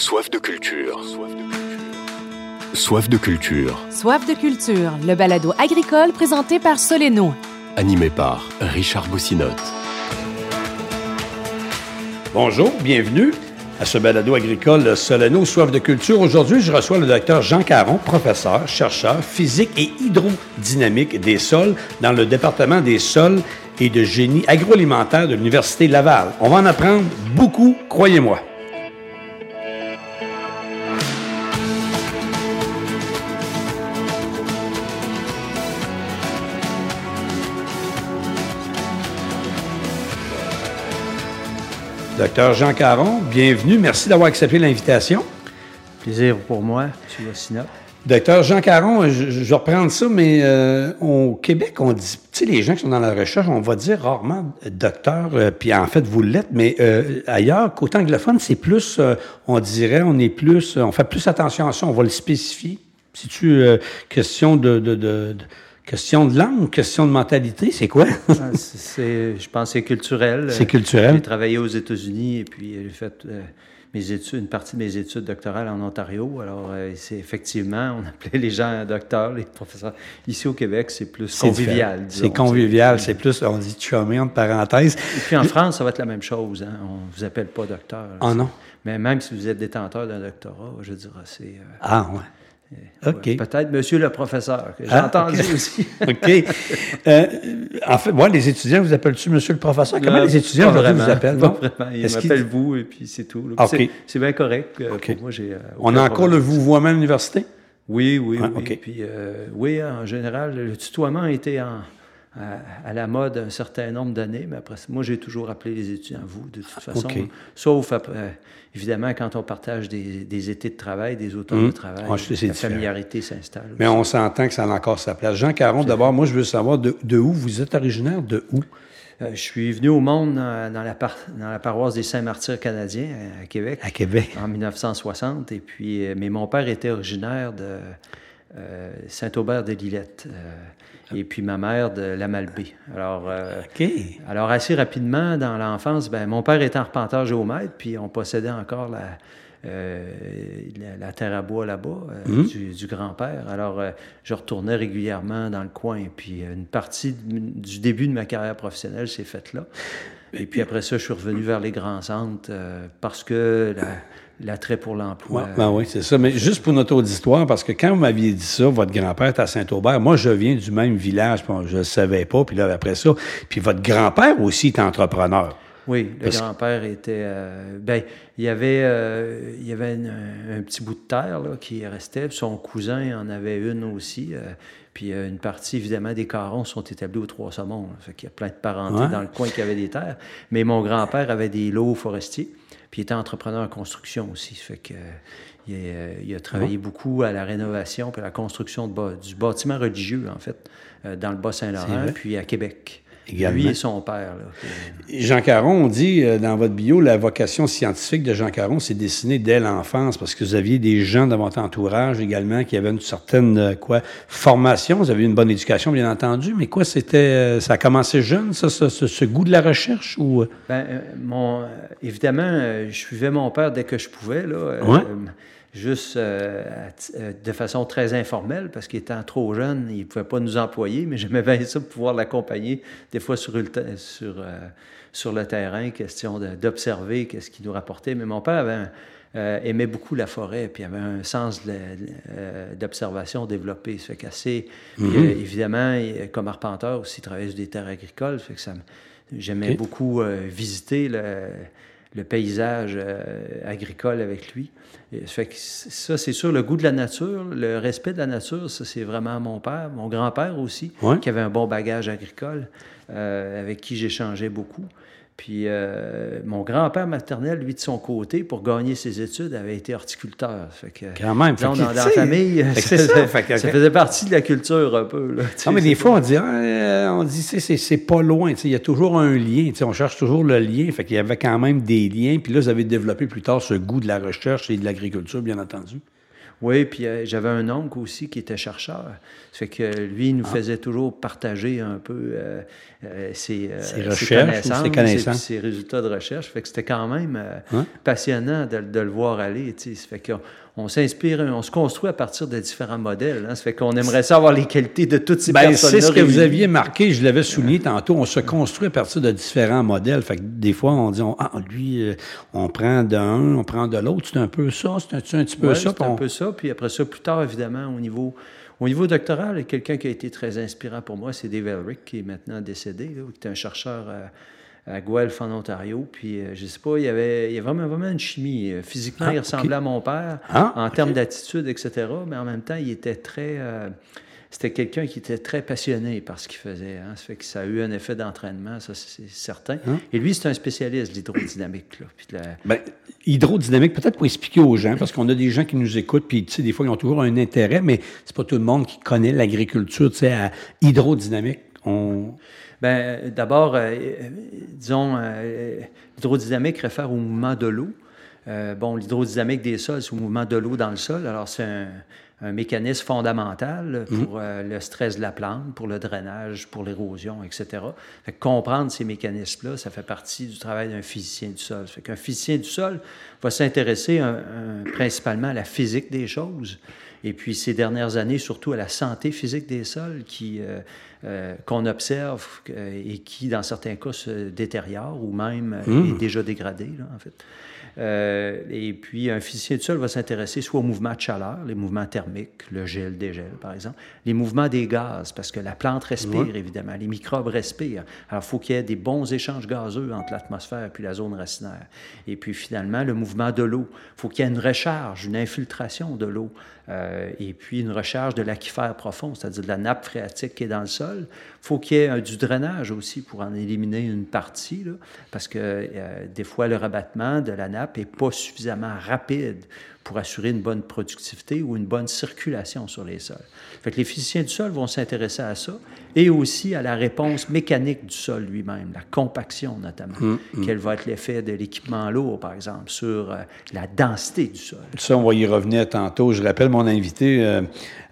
Soif de culture. Soif de culture. Soif de culture, le balado agricole présenté par Soleno. Animé par Richard Boussinotte. Bonjour, bienvenue à ce balado agricole Soleno Soif de culture. Aujourd'hui, je reçois le docteur Jean Caron, professeur, chercheur physique et hydrodynamique des sols dans le département des sols et de génie agroalimentaire de l'Université Laval. On va en apprendre beaucoup, croyez-moi. Docteur Jean Caron, bienvenue. Merci d'avoir accepté l'invitation. Plaisir pour moi, M. Vassina. Docteur Jean Caron, je, je vais reprendre ça, mais euh, au Québec, on dit, tu sais, les gens qui sont dans la recherche, on va dire rarement docteur, euh, puis en fait, vous l'êtes, mais euh, ailleurs, côté anglophone, c'est plus, euh, on dirait, on est plus, on fait plus attention à ça, on va le spécifier. C'est-tu euh, question de, de, de, de Question de langue, question de mentalité, c'est quoi? Ah, c'est, je pense que c'est culturel. C'est culturel. J'ai travaillé aux États-Unis et puis j'ai fait euh, mes études, une partie de mes études doctorales en Ontario. Alors, euh, c'est effectivement, on appelait les gens docteurs, les professeurs. Ici au Québec, c'est plus convivial. C'est convivial, c'est plus, on dit chumé entre parenthèses. Et puis en France, ça va être la même chose. Hein? On ne vous appelle pas docteur. Ah non? Mais même si vous êtes détenteur d'un doctorat, je dirais, c'est. Euh, ah ouais. OK. Ouais, Peut-être monsieur le professeur, que j'ai ah, entendu okay. aussi. OK. Euh, en fait, moi, les étudiants, vous appellent-tu monsieur le professeur? Comment Euh, les étudiants vraiment, vous appellent? Pas vraiment. Ils Est-ce qu'ils- m'appellent vous et puis c'est tout. là. OK. C'est- bien correct. euh, OK. Pour moi, j'ai. euh, On a encore le vouvoiement à l'université? Oui, oui, Ah, oui. Puis, euh, oui, en général, le tutoiement a été en- à, à la mode un certain nombre d'années, mais après, moi, j'ai toujours appelé les étudiants vous, de toute façon. OK. Sauf, après, euh, évidemment, quand on partage des, des étés de travail, des automnes Hum. de travail, Ouais, la différent. familiarité s'installe. Mais aussi. on s'entend que ça a encore sa place. Jean Caron, d'abord, moi, je veux savoir de, de où vous êtes originaire, de où? Euh, je suis venu au monde dans, dans la, par- dans la paroisse des Saints-Martyrs canadiens à, à Québec. À Québec. en 1960. Et puis, euh, mais mon père était originaire de euh, Saint-Aubert de Lillette. euh, et puis ma mère de la Malbaie. Alors, euh, alors assez rapidement, dans l'enfance, ben, mon père était arpenteur géomètre, puis on possédait encore la, euh, la, la terre à bois là-bas, Mhm. du, du grand-père. Alors, je retournais régulièrement dans le coin. Puis une partie de- du début de ma carrière professionnelle s'est faite là. Et puis après ça, je suis revenu vers les grands centres parce que la- l'attrait pour l'emploi. Ouais, ben oui, c'est ça. Mais juste pour notre auditoire, parce que quand vous m'aviez dit ça, votre grand-père est à Saint-Aubert. Moi, je viens du même village, puis je ne le savais pas. Puis là, après ça, puis votre grand-père aussi est entrepreneur. Oui, le Parce- grand-père était. euh, ben, il y avait, euh, il y avait une- un petit bout de terre là, qui restait. Son cousin en avait une aussi. euh, puis euh, une partie, évidemment, des carons sont établis aux Trois-Saumons. Fait qu'il y a plein de parentés Ouais. dans le coin qui avaient des terres. Mais mon grand-père avait des lots forestiers. Puis il était entrepreneur en construction aussi. Fait que, euh, il, a, il a travaillé beaucoup à la rénovation puis à la construction de du bâtiment religieux, en fait, euh, dans le Bas-Saint-Laurent, puis à Québec. Également. Lui et son père. Là, Jean Caron, on dit euh, dans votre bio, la vocation scientifique de Jean Caron, c'est dessinée dès l'enfance, parce que vous aviez des gens dans votre entourage également qui avaient une certaine euh, quoi formation, vous avez une bonne éducation, bien entendu, mais quoi, c'était, euh, ça a commencé jeune, ça, ce, ce- ce goût de la recherche ou? Ben, mon, évidemment, je suivais mon père dès que je pouvais, là, Ouais. Juste euh, euh, de façon très informelle, parce qu'il étant trop jeune, il ne pouvait pas nous employer, mais j'aimais bien ça, pouvoir l'accompagner, des fois sur euh, sur le terrain, question d'observer qu'est-ce qu'il nous rapportait. Mais mon père avait un- euh, aimait beaucoup la forêt, puis avait un sens d'observation développé. Puis, Mhm. euh, évidemment, il- comme arpenteur aussi, il travaillait sur des terres agricoles, fait que ça J'aimais beaucoup visiter le, le paysage euh, agricole avec lui. Et ça, fait que c- ça, c'est sûr, le goût de la nature, le respect de la nature, ça, c'est vraiment mon père, mon grand-père aussi, Ouais. qui avait un bon bagage agricole, euh, avec qui j'échangeais beaucoup. Puis euh, mon grand-père maternel, lui, de son côté, pour gagner ses études, avait été horticulteur. Fait que, Quand même. disons, Fait que, dans, la famille, ça, c'est ça, faisait- fait que- ça faisait partie de la culture un peu. Là, Non, mais des fois, on dit, ah, euh, on dit, c'est, pas loin. Il y a toujours un lien. On cherche toujours le lien. Fait qu'il y avait quand même des liens. Puis là, vous avez développé plus tard ce goût de la recherche et de l'agriculture, bien entendu. Oui, puis euh, j'avais un oncle aussi qui était chercheur. Ça fait que lui, il nous Ah. faisait toujours partager un peu euh, euh, ses, Ses recherches ses connaissances. ses, ses résultats de recherche. Ça fait que c'était quand même Hein? passionnant de, de le voir aller. Ça fait qu'on on s'inspire, on se construit à partir de différents modèles. hein. Ça fait qu'on aimerait savoir les qualités de toutes ces Ben, personnes c'est ce que vous aviez marqué, je l'avais souligné tantôt, on se construit à partir de différents modèles. Fait que des fois, on dit, on- ah, lui, euh, on prend d'un, on prend de l'autre. C'est un peu ça, c'est un, petit peu Ouais, ça. c'est puis un peu ça. Puis après ça, plus tard, évidemment, au niveau, au niveau doctoral, il y a quelqu'un qui a été très inspirant pour moi, c'est Dave Elric, qui est maintenant décédé, là, qui était un chercheur à, à Guelph, en Ontario. Puis, euh, je sais pas, il y avait, il y avait vraiment, vraiment une chimie. Euh, Physiquement, Ah, il ressemblait à mon père, Ah, en termes d'attitude, etc. Mais en même temps, il était très... euh, c'était quelqu'un qui était très passionné par ce qu'il faisait. Hein. Ça fait que ça a eu un effet d'entraînement, ça c'est certain. Hein? Et lui, c'est un spécialiste de l'hydrodynamique. la- Ben, hydrodynamique, peut-être pour expliquer aux gens, parce qu'on a des gens qui nous écoutent, puis tu sais, des fois, ils ont toujours un intérêt, mais c'est pas tout le monde qui connaît l'agriculture, tu sais, à hydrodynamique. On... Ben, d'abord, euh, disons, euh, l'hydrodynamique réfère au mouvement de l'eau. Euh, bon, l'hydrodynamique des sols, c'est au mouvement de l'eau dans le sol. Alors, c'est un, un mécanisme fondamental pour euh, le stress de la plante, pour le drainage, pour l'érosion, etc. Fait que comprendre ces mécanismes-là, ça fait partie du travail d'un physicien du sol. Fait qu'un physicien du sol va s'intéresser principalement à la physique des choses. Et puis, ces dernières années, surtout à la santé physique des sols qui, euh, euh, qu'on observe euh, et qui, dans certains cas, se détériore ou même euh, est déjà dégradé, là, en fait. Euh, et puis, un physicien du sol va s'intéresser soit aux mouvements de chaleur, les mouvements thermiques, le gel, dégel, par exemple, les mouvements des gaz, parce que la plante respire, évidemment, les microbes respirent. Alors, il faut qu'il y ait des bons échanges gazeux entre l'atmosphère et la zone racinaire. Et puis, finalement, le mouvement de l'eau. Il faut qu'il y ait une recharge, une infiltration de l'eau. Euh, et puis, une recharge de l'aquifère profond, c'est-à-dire de la nappe phréatique qui est dans le sol. Il faut qu'il y ait euh, du drainage aussi pour en éliminer une partie, parce que euh, des fois, le rabattement de la nappe n'est pas suffisamment rapide pour assurer une bonne productivité ou une bonne circulation sur les sols. Fait que les physiciens du sol vont s'intéresser à ça et aussi à la réponse mécanique du sol lui-même, la compaction notamment. Quel va être l'effet de l'équipement lourd, par exemple, sur euh, la densité du sol. Ça, on va y revenir tantôt. Je rappelle mon invité euh,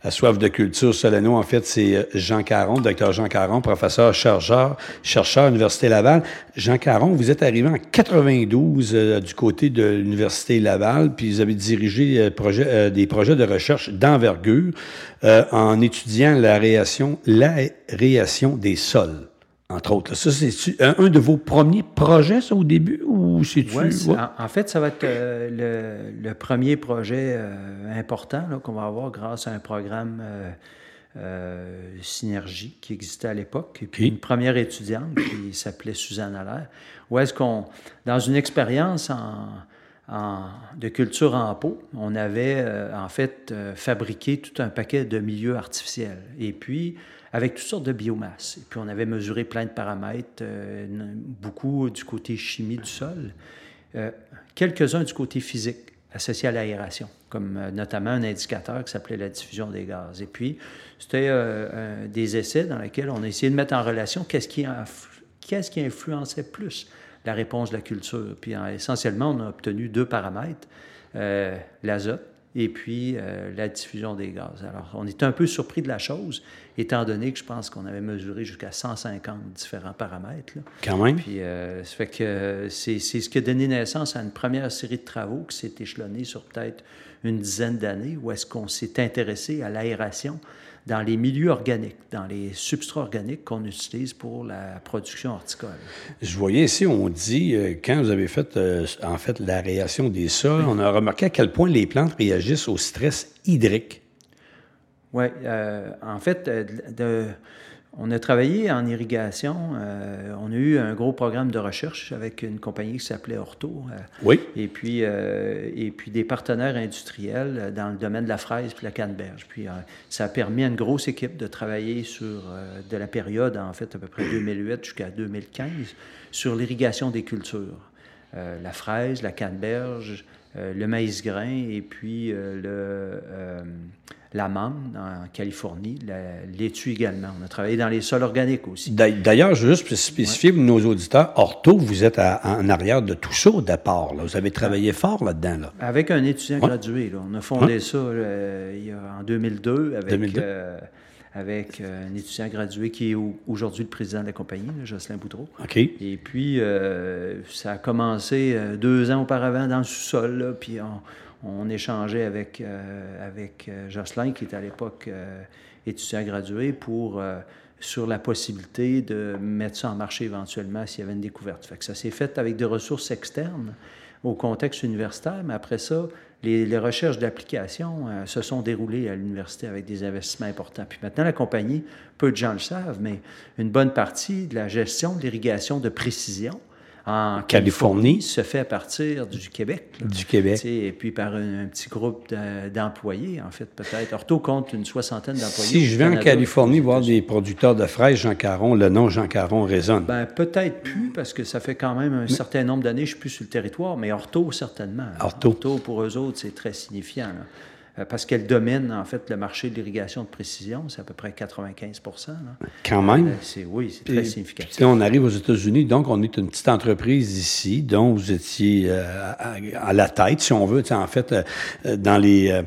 à Soif de culture Solano, en fait, c'est euh, Jean Caron, docteur Jean Caron, professeur chercheur, chercheur à l'Université Laval. Jean Caron, vous êtes arrivé en 92 euh, du côté de l'Université Laval, puis vous avez dirigé euh, euh, des projets de recherche d'envergure euh, en étudiant l'aération, l'aération des sols. Entre autres. là. Ça, c'est un, un de vos premiers projets, ça, au début, ou c'est-tu... Ouais, en, en fait, ça va être euh, le, le premier projet euh, important qu'on va avoir grâce à un programme euh, Synergie qui existait à l'époque. Et puis une première étudiante qui s'appelait Suzanne Allaire. Où est-ce qu'on, dans une expérience en, en- de culture en pot, on avait en fait fabriqué tout un paquet de milieux artificiels. Et puis, avec toutes sortes de biomasse. Et puis, on avait mesuré plein de paramètres, euh, beaucoup du côté chimie du sol, euh, quelques-uns du côté physique associés à l'aération, comme euh, notamment un indicateur qui s'appelait la diffusion des gaz. Et puis, c'était des essais dans lesquels on a essayé de mettre en relation qu'est-ce qui, influ- qu'est-ce qui influençait plus la réponse de la culture. Puis, en- essentiellement, on a obtenu deux paramètres, l'azote et puis euh, la diffusion des gaz. Alors, on était un peu surpris de la chose, étant donné que je pense qu'on avait mesuré jusqu'à 150 différents paramètres. là. Quand même. Puis, euh, ça fait que euh, c'est ce qui a donné naissance à une première série de travaux qui s'est échelonnée sur peut-être une dizaine d'années, où est-ce qu'on s'est intéressé à l'aération dans les milieux organiques, dans les substrats organiques qu'on utilise pour la production horticole. Je voyais ici, on dit, euh, quand vous avez fait, euh, en fait, la réaction des sols, on a remarqué à quel point les plantes réagissent au stress hydrique. Oui, euh, en fait, de- on a travaillé en irrigation. euh, on a eu un gros programme de recherche avec une compagnie qui s'appelait Orto. euh, Oui. et puis, euh, et puis des partenaires industriels dans le domaine de la fraise puis la canneberge. Puis ça a permis à une grosse équipe de travailler sur, de la période, en fait, à peu près 2008 jusqu'à 2015, sur l'irrigation des cultures. La fraise, la canneberge, le maïs grain et puis le, euh, l'amande en Californie, la laitue également. On a travaillé dans les sols organiques aussi. D'ailleurs, juste spécifier pour nos auditeurs, Orto, vous êtes en arrière de tout ça au départ. Là. Vous avez travaillé fort là-dedans. Là. Avec un étudiant gradué. Là. On a fondé ça euh, il y a, en 2002 avec, 2002. euh, avec euh, un étudiant gradué qui est au- aujourd'hui le président de la compagnie, Jocelyn Boudreau. OK. Et puis, ça a commencé deux ans auparavant dans le sous-sol, puis on, on échangeait avec, euh, avec euh, Jocelyn, qui était à l'époque euh, étudiant gradué, pour, sur la possibilité de mettre ça en marché éventuellement s'il y avait une découverte. Fait ça s'est fait avec des ressources externes au contexte universitaire, mais après ça, les, les recherches d'application se sont déroulées à l'université avec des investissements importants. Puis maintenant, la compagnie, peu de gens le savent, mais une bonne partie de la gestion de l'irrigation de précision en Californie. Se fait à partir du Québec. là. Du Québec. Et puis par un, un petit groupe de- d'employés, en fait, peut-être. Orto compte une soixantaine d'employés. Si je vais en Californie voir des producteurs de fraises Jean Caron, le nom Jean Caron résonne. Ben, peut-être plus, parce que ça fait quand même un certain nombre d'années que je suis plus sur le territoire, mais Orto, certainement. Ortho. pour eux autres, c'est très signifiant. là. Euh, Parce qu'elle domine, en fait, le marché de l'irrigation de précision, c'est à peu près 95 là. Quand même. Euh, c'est, Oui, c'est très Et- significatif. Puis là, on arrive aux États-Unis, donc on est une petite entreprise ici, dont vous étiez euh, à, à la tête, si on veut, tu sais, en fait, euh, dans les euh,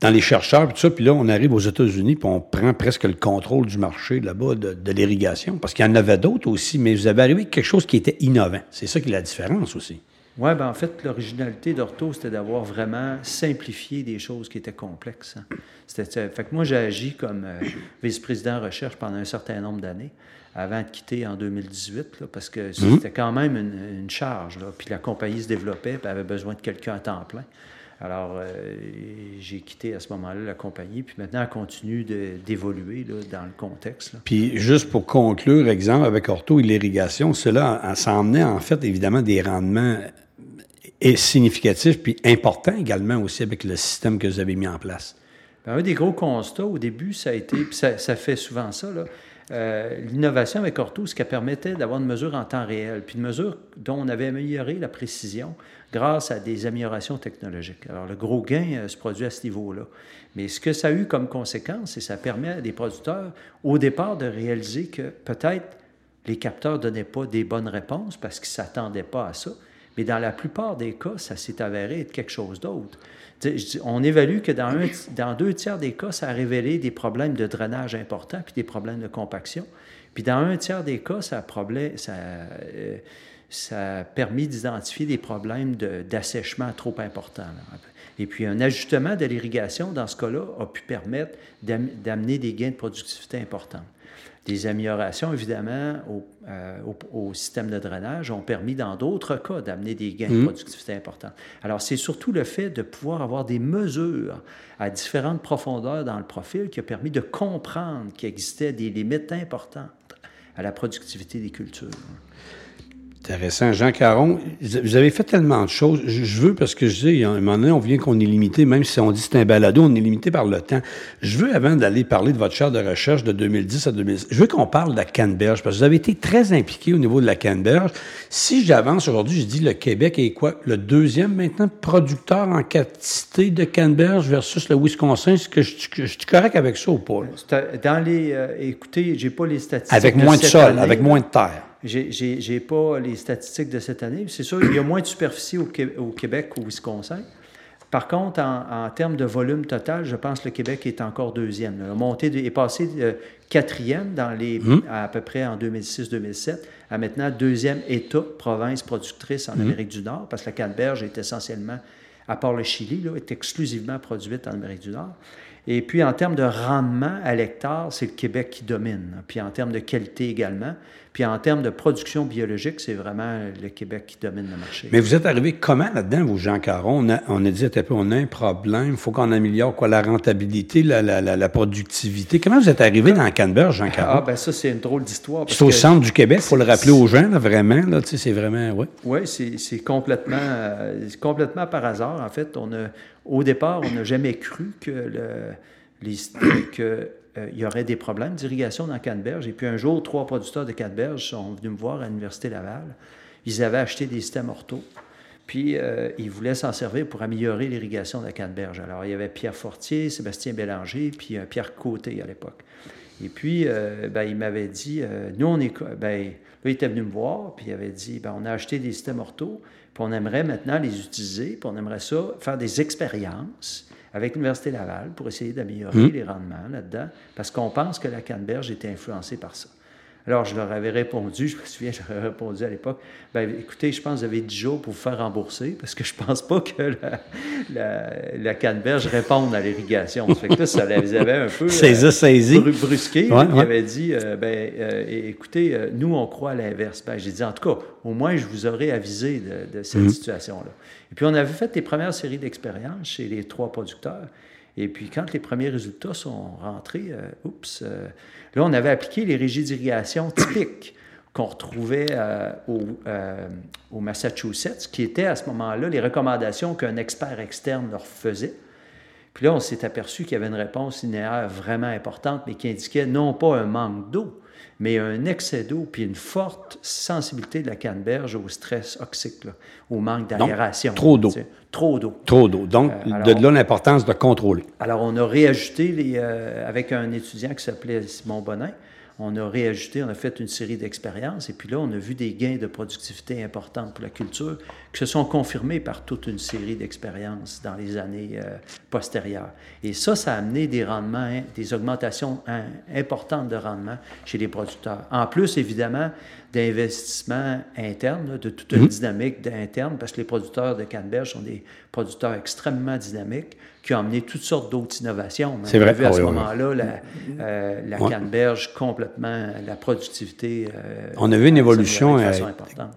dans les chercheurs, puis tout ça. Puis là, on arrive aux États-Unis, puis on prend presque le contrôle du marché là-bas de, de l'irrigation, parce qu'il y en avait d'autres aussi, mais vous avez arrivé avec quelque chose qui était innovant. C'est ça qui est la différence aussi. Oui, ben en fait, l'originalité d'Orto, c'était d'avoir vraiment simplifié des choses qui étaient complexes. hein. C'était, fait que moi, j'ai agi comme euh, vice-président recherche pendant un certain nombre d'années, avant de quitter en 2018, là, parce que c'était quand même une, une charge. Là, puis la compagnie se développait, puis avait besoin de quelqu'un à temps plein. Alors, euh, j'ai quitté à ce moment-là la compagnie, puis maintenant, elle continue de- d'évoluer dans le contexte. là. Puis juste pour conclure, exemple, avec Orto et l'irrigation, cela ça emmenait en fait évidemment des rendements et significatifs, puis importants également aussi avec le système que vous avez mis en place. Ben, un des gros constats au début, ça a été, puis ça, fait souvent ça, là, euh, l'innovation avec Orto, ce qui permettait d'avoir une mesure en temps réel, puis une mesure dont on avait amélioré la précision grâce à des améliorations technologiques. Alors, le gros gain euh, se produit à ce niveau-là. Mais ce que ça a eu comme conséquence, c'est que ça permet à des producteurs, au départ, de réaliser que peut-être les capteurs ne donnaient pas des bonnes réponses parce qu'ils ne s'attendaient pas à ça. Mais dans la plupart des cas, ça s'est avéré être quelque chose d'autre. On évalue que dans, un, dans deux tiers des cas, ça a révélé des problèmes de drainage importants puis des problèmes de compaction. Puis dans un tiers des cas, ça a, euh, permis d'identifier des problèmes d'assèchement trop importants. Et puis un ajustement de l'irrigation, dans ce cas-là, a pu permettre d'am- d'amener des gains de productivité importants. Des améliorations, évidemment, au, euh, au- au système de drainage ont permis, dans d'autres cas, d'amener des gains de productivité importants. Alors, c'est surtout le fait de pouvoir avoir des mesures à différentes profondeurs dans le profil qui a permis de comprendre qu'il existait des limites importantes à la productivité des cultures. Intéressant. Jean Caron, vous avez fait tellement de choses. Je veux, parce que je dis, à un moment donné, on vient qu'on est limité, même si on dit c'est un balado, on est limité par le temps. Je veux, avant d'aller parler de votre chaire de recherche de 2010 à 2010, je veux qu'on parle de la canneberge, parce que vous avez été très impliqué au niveau de la canneberge. Si j'avance aujourd'hui, je dis le Québec est quoi? Le deuxième maintenant producteur en quantité de canneberge versus le Wisconsin. Est-ce que je, je- je suis correct avec ça ou pas? C'est- Dans les, euh, écoutez, j'ai pas les statistiques. Avec moins de sol, année, avec moins de terre. J'ai- pas les statistiques de cette année. C'est sûr, il y a moins de superficie au, au Québec qu'au Wisconsin. Par contre, en, en termes de volume total, je pense que le Québec est encore deuxième. La montée de- est passé de quatrième dans les, à, peu près en 2006-2007 à maintenant deuxième État, province productrice en Amérique du Nord, parce que la canneberge est essentiellement, à part le Chili, là, est exclusivement produite en Amérique du Nord. Et puis, en termes de rendement à l'hectare, c'est le Québec qui domine. Puis, en termes de qualité également. Puis, en termes de production biologique, c'est vraiment le Québec qui domine le marché. Mais vous êtes arrivé comment là-dedans, vous, Jean Caron? On a, on a dit, attends, on a un problème, il faut qu'on améliore quoi, la rentabilité, la, la, la, la productivité. Comment vous êtes arrivé dans Canberra, Jean Caron? Ah, ben ça, c'est une drôle d'histoire. c'est au centre du Québec, il faut le rappeler aux gens, là, vraiment. Là, c'est vraiment, ouais. Oui, c'est complètement, euh, complètement par hasard. En fait, on a, au départ, on n'a jamais cru que le, les, que, euh, il y aurait des problèmes d'irrigation dans Canneberge. Et puis un jour, trois producteurs de Canneberge sont venus me voir à l'Université Laval. Ils avaient acheté des systèmes ortho. Puis, euh, il voulait s'en servir pour améliorer l'irrigation de Canneberge. Alors, il y avait Pierre Fortier, Sébastien Bélanger, puis euh, Pierre Côté à l'époque. Et puis, ben, il m'avait dit, nous, on est... Ben, là, il était venu me voir, puis il avait dit, ben, on a acheté des systèmes ortho, puis on aimerait maintenant les utiliser, puis on aimerait ça, faire des expériences avec l'Université Laval pour essayer d'améliorer Mmh. les rendements là-dedans, parce qu'on pense que la Canneberge était influencée par ça. Alors, je leur avais répondu, je me souviens, j'aurais répondu à l'époque, ben, écoutez, je pense que vous avez 10 jours pour vous faire rembourser, parce que je pense pas que la, la, la Canneberge réponde à l'irrigation. Ça fait que là, ça les avait un peu ça, saisi. bru- brusqué. Ouais, Il ouais. avait dit, euh, ben, euh, écoutez, euh, nous, on croit à l'inverse. Ben, J'ai dit, en tout cas, au moins, je vous aurais avisé de, de cette Mhm. situation-là. Et puis, on avait fait les premières séries d'expériences chez les trois producteurs. Et puis, quand les premiers résultats sont rentrés, euh, oups, euh, là, on avait appliqué les régies d'irrigation typiques qu'on retrouvait euh, au, au Massachusetts, qui étaient à ce moment-là les recommandations qu'un expert externe leur faisait. Puis là, on s'est aperçu qu'il y avait une réponse linéaire vraiment importante, mais qui indiquait non pas un manque d'eau, mais un excès d'eau, puis une forte sensibilité de la canneberge au stress oxyque, là, au manque d'aération. trop d'eau. Trop d'eau. Trop d'eau. Donc, Euh, alors- de là l'importance de contrôler. Alors, on a réajusté les, euh, avec un étudiant qui s'appelait Simon Bonin. On a réajusté, on a fait une série d'expériences et puis là, on a vu des gains de productivité importants pour la culture qui se sont confirmés par toute une série d'expériences dans les années euh, postérieures. Et ça, ça a amené des rendements, hein, des augmentations hein, importantes de rendement chez les producteurs. En plus, évidemment, d'investissements internes, de toute une dynamique interne, parce que les producteurs de Canneberge sont des producteurs extrêmement dynamiques qui ont amené toutes sortes d'autres innovations. C'est On a vrai. vu à Ah ce moment-là la, euh, la Ouais. canneberge complètement, la productivité. euh, On a vu une évolution euh,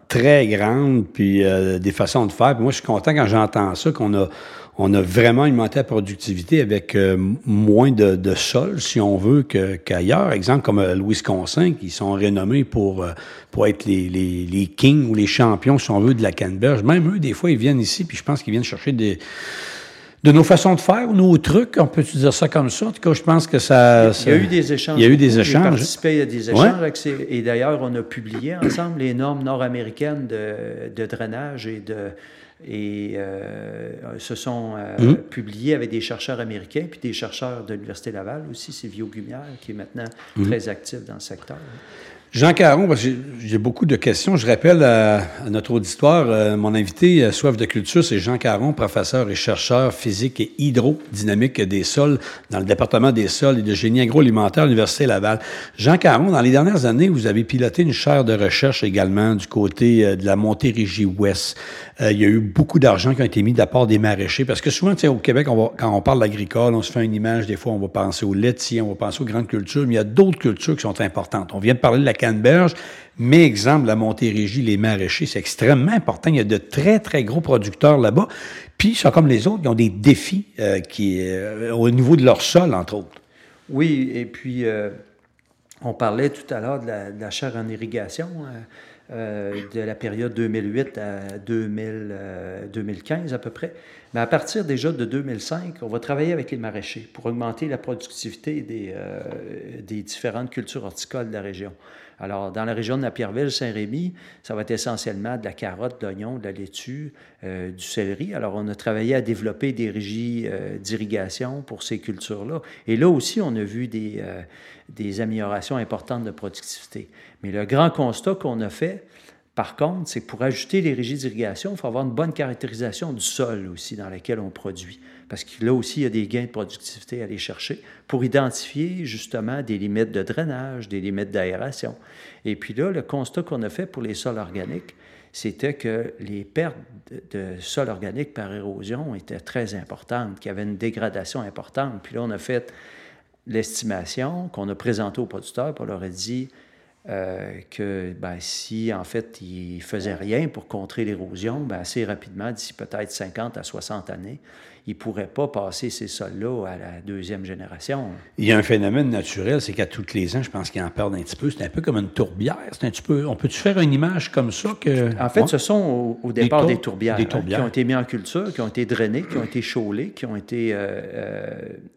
très grande, puis euh, des façons de faire. Puis moi, je suis content quand j'entends ça, qu'on a, on a vraiment augmenté la productivité avec euh, moins de, de sol, si on veut, qu'ailleurs. Exemple comme euh, le Wisconsin, qui sont renommés pour, euh, pour être les, les, les kings ou les champions, si on veut, de la canneberge. Même eux, des fois, ils viennent ici, puis je pense qu'ils viennent chercher des de nos façons de faire, nos trucs, on peut dire ça comme ça? En tout cas, je pense que ça... Il y a eu des échanges. Il y a eu des beaucoup. J'ai échanges. participé à des échanges. ces- et d'ailleurs, on a publié ensemble les normes nord-américaines de, de drainage et de. Et euh, se sont euh, Mhm. publiés avec des chercheurs américains, puis des chercheurs de l'Université Laval aussi, Silvio Gumière, qui est maintenant Mhm. très actif dans le secteur. Jean Caron, parce que j'ai- beaucoup de questions. Je rappelle à, notre auditoire, euh, mon invité à Soif de culture, c'est Jean Caron, professeur et chercheur physique et hydrodynamique des sols dans le département des sols et de génie agroalimentaire à l'Université Laval. Jean Caron, dans les dernières années, vous avez piloté une chaire de recherche également du côté euh, de la Montérégie-Ouest. Euh, il y a eu beaucoup d'argent qui a été mis d'apport des maraîchers, parce que souvent, au Québec, on va, quand on parle d'agricole, on se fait une image, des fois, on va penser au laitier, on va penser aux grandes cultures, mais il y a d'autres cultures qui sont importantes. On vient de parler de la canneberge, mais exemple, la Montérégie, les maraîchers, c'est extrêmement important. Il y a de très, très gros producteurs là-bas. Puis, ils sont comme les autres, ils ont des défis euh, qui, euh, au niveau de leur sol, entre autres. Oui, et puis euh, on parlait tout à l'heure de la, chaire en irrigation, euh, de la période 2008 à 2000, euh, 2015 à peu près. Mais à partir déjà de 2005, on va travailler avec les maraîchers pour augmenter la productivité des différentes cultures horticoles de la région. Alors, dans la région de la Pierreville, Saint-Rémy, ça va être essentiellement de la carotte, de l'oignon, de la laitue, euh, du céleri. Alors, on a travaillé à développer des régies euh, d'irrigation pour ces cultures-là. Et là aussi, on a vu des, euh, des améliorations importantes de productivité. Mais le grand constat qu'on a fait, par contre, c'est que pour ajouter les régies d'irrigation, il faut avoir une bonne caractérisation du sol aussi dans lequel on produit. Parce que là aussi, il y a des gains de productivité à aller chercher pour identifier justement des limites de drainage, des limites d'aération. Et puis là, le constat qu'on a fait pour les sols organiques, c'était que les pertes de, de sol organique par érosion étaient très importantes, qu'il y avait une dégradation importante. Puis là, on a fait l'estimation qu'on a présentée aux producteurs, puis on leur a dit euh, que ben, si en fait ils faisaient rien pour contrer l'érosion, ben, assez rapidement, d'ici peut-être 50 à 60 années, ils ne pourraient pas passer ces sols-là à la deuxième génération. Il y a un phénomène naturel, c'est qu'à tous les ans, je pense qu'ils en perdent un petit peu. C'est un peu comme une tourbière. C'est un petit peu. On peut-tu faire une image comme ça que. En fait, Ouais. ce sont au, au départ tour- des, tourbières, des hein, qui ont été mis en culture, qui ont été drainées, qui ont été chaulées, qui ont été euh,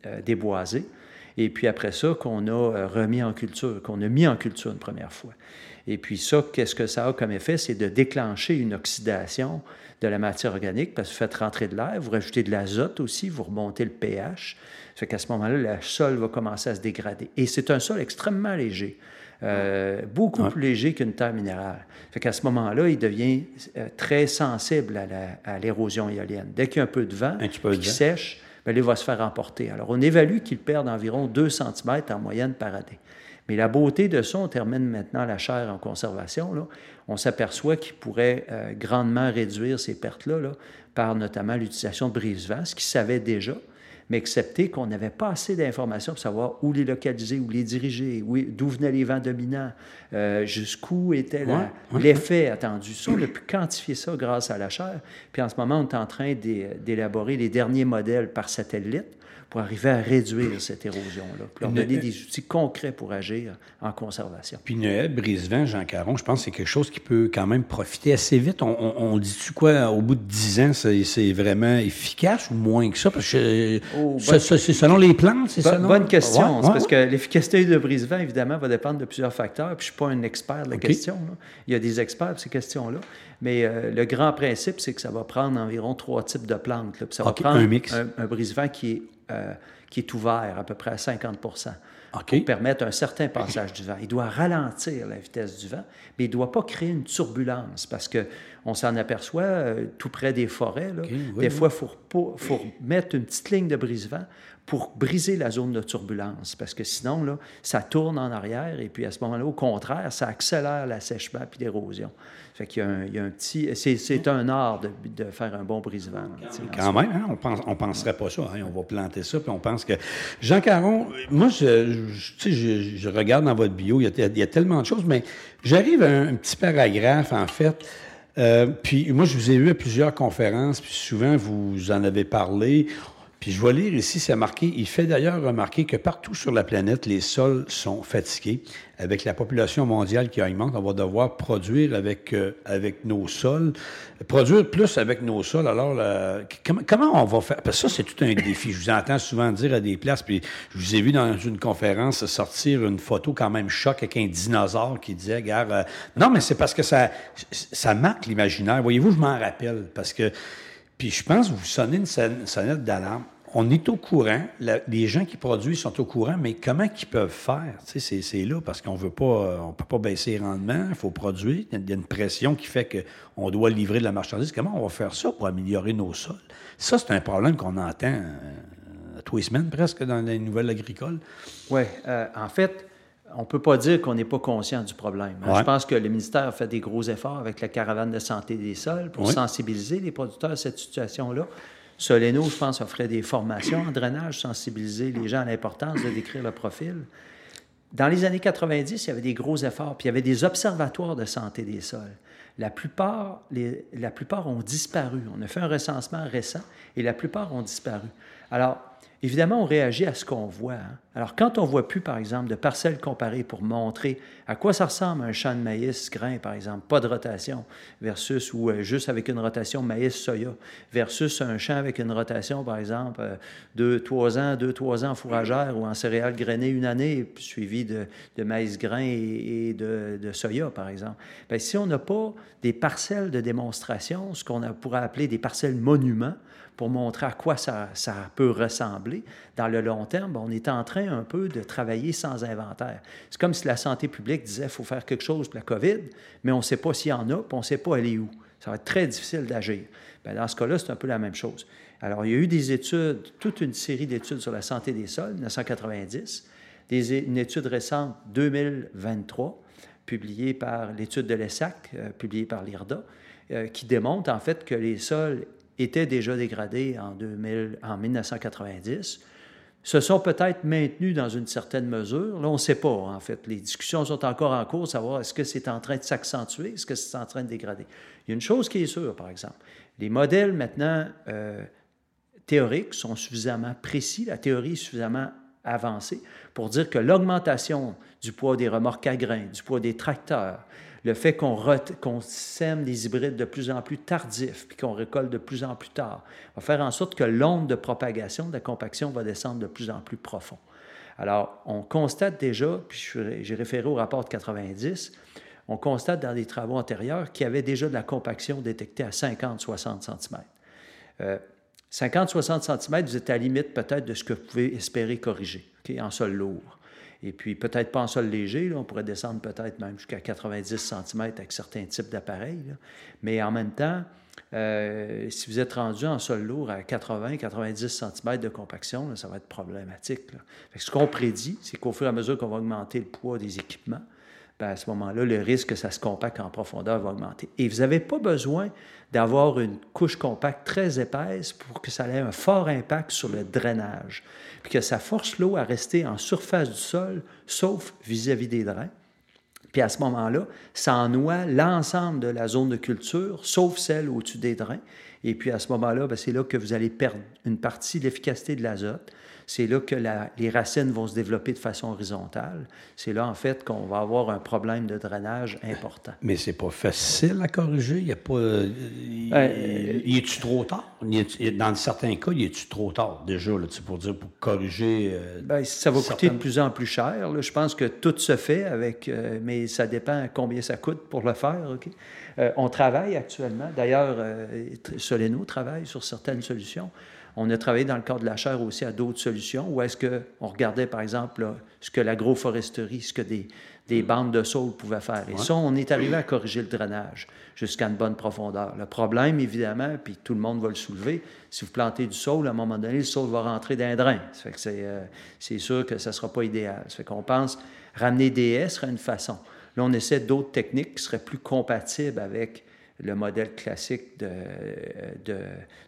euh, déboisées. Et puis après ça, qu'on a euh, remis en culture, qu'on a mis en culture une première fois. Et puis ça, qu'est-ce que ça a comme effet? C'est de déclencher une oxydation de la matière organique parce que vous faites rentrer de l'air, vous rajoutez de l'azote aussi, vous remontez le pH. Ça fait qu'à ce moment-là, le sol va commencer à se dégrader. Et c'est un sol extrêmement léger. Euh, beaucoup plus léger qu'une terre minérale. Fait qu'à ce moment-là, il devient euh, très sensible à l'érosion éolienne. Dès qu'il y a un peu de vent, qui sèche, bien, va se faire emporter. Alors, on évalue qu'il perd environ 2 cm en moyenne par année. Mais la beauté de ça, on termine maintenant la chair en conservation, on s'aperçoit qu'il pourrait euh, grandement réduire ces pertes-là là, par notamment l'utilisation de brise-vent, ce qu'il savait déjà, mais excepté qu'on n'avait pas assez d'informations pour savoir où les localiser, où les diriger, d'où venaient les vents dominants, euh, jusqu'où était l'effet attendu. Ça, on a pu quantifier ça grâce à la chair. Puis en ce moment, on est en train d'élaborer les derniers modèles par satellite pour arriver à réduire cette érosion-là, pour leur donner des outils concrets pour agir en conservation. Puis haie brise-vent, Jean Caron, je pense que c'est quelque chose qui peut quand même profiter assez vite. On, dit-tu quoi, au bout de 10 ans, c'est vraiment efficace ou moins que ça? Parce que oh, c'est selon les plantes, c'est ça? Bonne question. parce que l'efficacité de brise-vent, évidemment, va dépendre de plusieurs facteurs. Puis je ne suis pas un expert de la question. Il y a des experts pour ces questions-là. Mais euh, le grand principe, c'est que ça va prendre environ trois types de plantes. Puis ça va prendre un, un brise-vent qui est euh, qui est ouvert à peu près à 50% pour permettre un certain passage du vent. Il doit ralentir la vitesse du vent, mais il ne doit pas créer une turbulence parce qu'on s'en aperçoit euh, tout près des forêts. des fois, il faut, faut, mettre une petite ligne de brise-vent pour briser la zone de turbulence, parce que sinon, là, ça tourne en arrière, et puis à ce moment-là, au contraire, ça accélère l'assèchement puis l'érosion. Fait qu'il y, a un, petit... C'est un art de, faire un bon brise-vent. Quand même, hein, on pense, on penserait pas ça. Hein, on va planter ça, puis on pense que... Jean Caron, moi, je, je, je regarde dans votre bio, il y, a, il y a tellement de choses, mais j'arrive à un, petit paragraphe, en fait, euh, puis moi, je vous ai eu à plusieurs conférences, puis souvent, vous en avez parlé. Puis je vais lire ici, c'est marqué, il fait d'ailleurs remarquer que partout sur la planète, les sols sont fatigués. Avec la population mondiale qui augmente, on va devoir produire avec, euh, avec nos sols, produire plus avec nos sols. Alors, comment, on va faire? Parce ça, c'est tout un défi. Je vous entends souvent dire à des places, puis je vous ai vu dans une conférence sortir une photo quand même choc avec un dinosaure qui disait, gare, euh, non, mais c'est parce que ça, ça marque l'imaginaire. Voyez-vous, je m'en rappelle, parce que puis je pense que vous sonnez une sonnette d'alarme. On est au courant, les gens qui produisent sont au courant, mais comment ils peuvent faire? C'est là parce qu'on veut pas, on peut pas baisser les rendements, il faut produire. Il y a une pression qui fait qu'on doit livrer de la marchandise. Comment on va faire ça pour améliorer nos sols? Ça, c'est un problème qu'on entend euh, tous les semaines presque dans les nouvelles agricoles. Oui, euh, en fait, on ne peut pas dire qu'on n'est pas conscient du problème. Je pense que le ministère a fait des gros efforts avec la caravane de santé des sols pour sensibiliser les producteurs à cette situation-là. Soleno, je pense, offrait des formations en drainage, sensibiliser les gens à l'importance de décrire le profil. Dans les années 90, il y avait des gros efforts, puis il y avait des observatoires de santé des sols. La plupart, la plupart ont disparu. On a fait un recensement récent et la plupart ont disparu. Alors, Évidemment, on réagit à ce qu'on voit. Hein. Alors, quand on voit plus, par exemple, de parcelles comparées pour montrer à quoi ça ressemble un champ de maïs grain, par exemple, pas de rotation, versus ou euh, juste avec une rotation maïs-soya, versus un champ avec une rotation, par exemple, euh, deux, trois ans, deux, trois ans fourragère ou en céréales grainées une année, suivi de, maïs grain et, de, soya, par exemple. Bien, si on n'a pas des parcelles de démonstration, ce qu'on pourrait appeler des parcelles monuments, pour montrer à quoi ça, peut ressembler. Dans le long terme, on est en train un peu de travailler sans inventaire. C'est comme si la santé publique disait qu'il faut faire quelque chose pour la COVID, mais on ne sait pas s'il y en a, on ne sait pas aller où. Ça va être très difficile d'agir. Ben, dans ce cas-là, c'est un peu la même chose. Alors, il y a eu des études, toute une série d'études sur la santé des sols, 1990, des, une étude récente, 2023, publiée par l'étude de l'ESSAC, euh, publiée par l'IRDA, euh, qui démontre en fait que les sols étaient déjà dégradés en, 2000, en 1990, se sont peut-être maintenus dans une certaine mesure. Là, on ne sait pas, en fait. Les discussions sont encore en cours, savoir est-ce que c'est en train de s'accentuer, est-ce que c'est en train de dégrader. Il y a une chose qui est sûre, par exemple. Les modèles maintenant euh, théoriques sont suffisamment précis, la théorie est suffisamment avancée pour dire que l'augmentation du poids des remorques à grains, du poids des tracteurs, le fait qu'on sème des hybrides de plus en plus tardifs, puis qu'on récolte de plus en plus tard, va faire en sorte que l'onde de propagation de la compaction va descendre de plus en plus profond. Alors, on constate déjà, puis j'ai référé au rapport de 90, on constate dans des travaux antérieurs qu'il y avait déjà de la compaction détectée à 50-60 cm. 50-60 cm, vous êtes à la limite peut-être de ce que vous pouvez espérer corriger en sol lourd. Et puis peut-être pas en sol léger, on pourrait descendre peut-être même jusqu'à 90 cm avec certains types d'appareils. Mais en même temps, euh, si vous êtes rendu en sol lourd à 80-90 cm de compaction, ça va être problématique. ce qu'on prédit, c'est qu'au fur et à mesure qu'on va augmenter le poids des équipements, ben, à ce moment-là, le risque que ça se compacte en profondeur va augmenter. Et vous n'avez pas besoin d'avoir une couche compacte très épaisse pour que ça ait un fort impact sur le drainage, puis que ça force l'eau à rester en surface du sol, sauf vis-à-vis des drains. Puis à ce moment-là, ça ennoie l'ensemble de la zone de culture, sauf celle au-dessus des drains. Et puis à ce moment-là, ben, c'est là que vous allez perdre une partie de l'efficacité de l'azote c'est là que les racines vont se développer de façon horizontale. C'est là, en fait, qu'on va avoir un problème de drainage important. Mais c'est pas facile à corriger. Il y a pas. Euh, il, est-tu trop tard? dans certains cas, il est-tu trop tard? Déjà, là, pour dire, pour corriger. Euh, ben, ça va coûter de plus en plus cher. Je pense que tout se fait avec. Euh, mais ça dépend combien ça coûte pour le faire. OK? on travaille actuellement. D'ailleurs, Soleno travaille sur certaines solutions. On a travaillé dans le cadre de la chaire aussi à d'autres solutions, où est-ce qu'on regardait, par exemple, ce que l'agroforesterie, ce que des, des, bandes de saules pouvaient faire. Et ça, on est arrivé à corriger le drainage jusqu'à une bonne profondeur. Le problème, évidemment, puis tout le monde va le soulever, si vous plantez du saule, à un moment donné, le saule va rentrer dans un drain. Ça fait que c'est, euh, c'est sûr que ça ne sera pas idéal. Ça fait qu'on pense ramener des haies serait une façon. Là, on essaie d'autres techniques qui seraient plus compatibles avec le modèle classique de,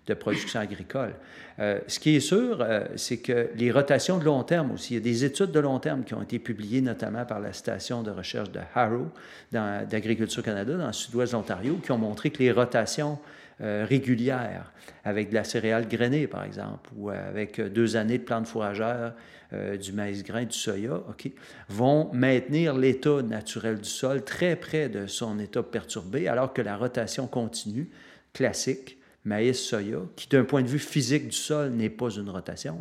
de, production agricole. Euh, ce qui est sûr, euh, c'est que les rotations de long terme aussi, il y a des études de long terme qui ont été publiées notamment par la station de recherche de Harrow d'Agriculture Canada dans le sud-ouest de l'Ontario, qui ont montré que les rotations euh, régulières avec de la céréale grainée, par exemple, ou avec deux années de plantes fourragères euh, du maïs grain, du soya, OK, vont maintenir l'état naturel du sol très près de son état perturbé, alors que la rotation continue, classique, maïs-soya, qui d'un point de vue physique du sol n'est pas une rotation,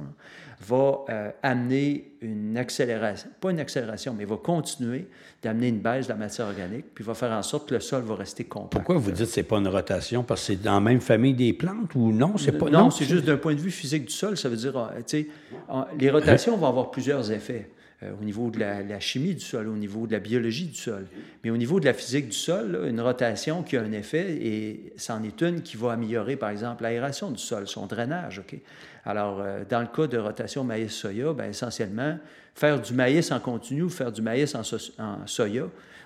va euh, amener une accélération, pas une accélération, mais va continuer d'amener une baisse de la matière organique, puis va faire en sorte que le sol va rester compact. Pourquoi vous dites que ce n'est pas une rotation? Parce que c'est dans la même famille des plantes ou non? C'est pas, non, c'est juste d'un point de vue physique du sol. Ça veut dire, euh, tu sais, les rotations vont avoir plusieurs effets. Euh, au niveau de la, chimie du sol, au niveau de la biologie du sol. Mais au niveau de la physique du sol, une rotation qui a un effet, et c'en est une qui va améliorer, par exemple, l'aération du sol, son drainage. OK? Alors, euh, dans le cas de rotation maïs-soya, ben, essentiellement, faire du maïs en continu ou faire du maïs en, soya,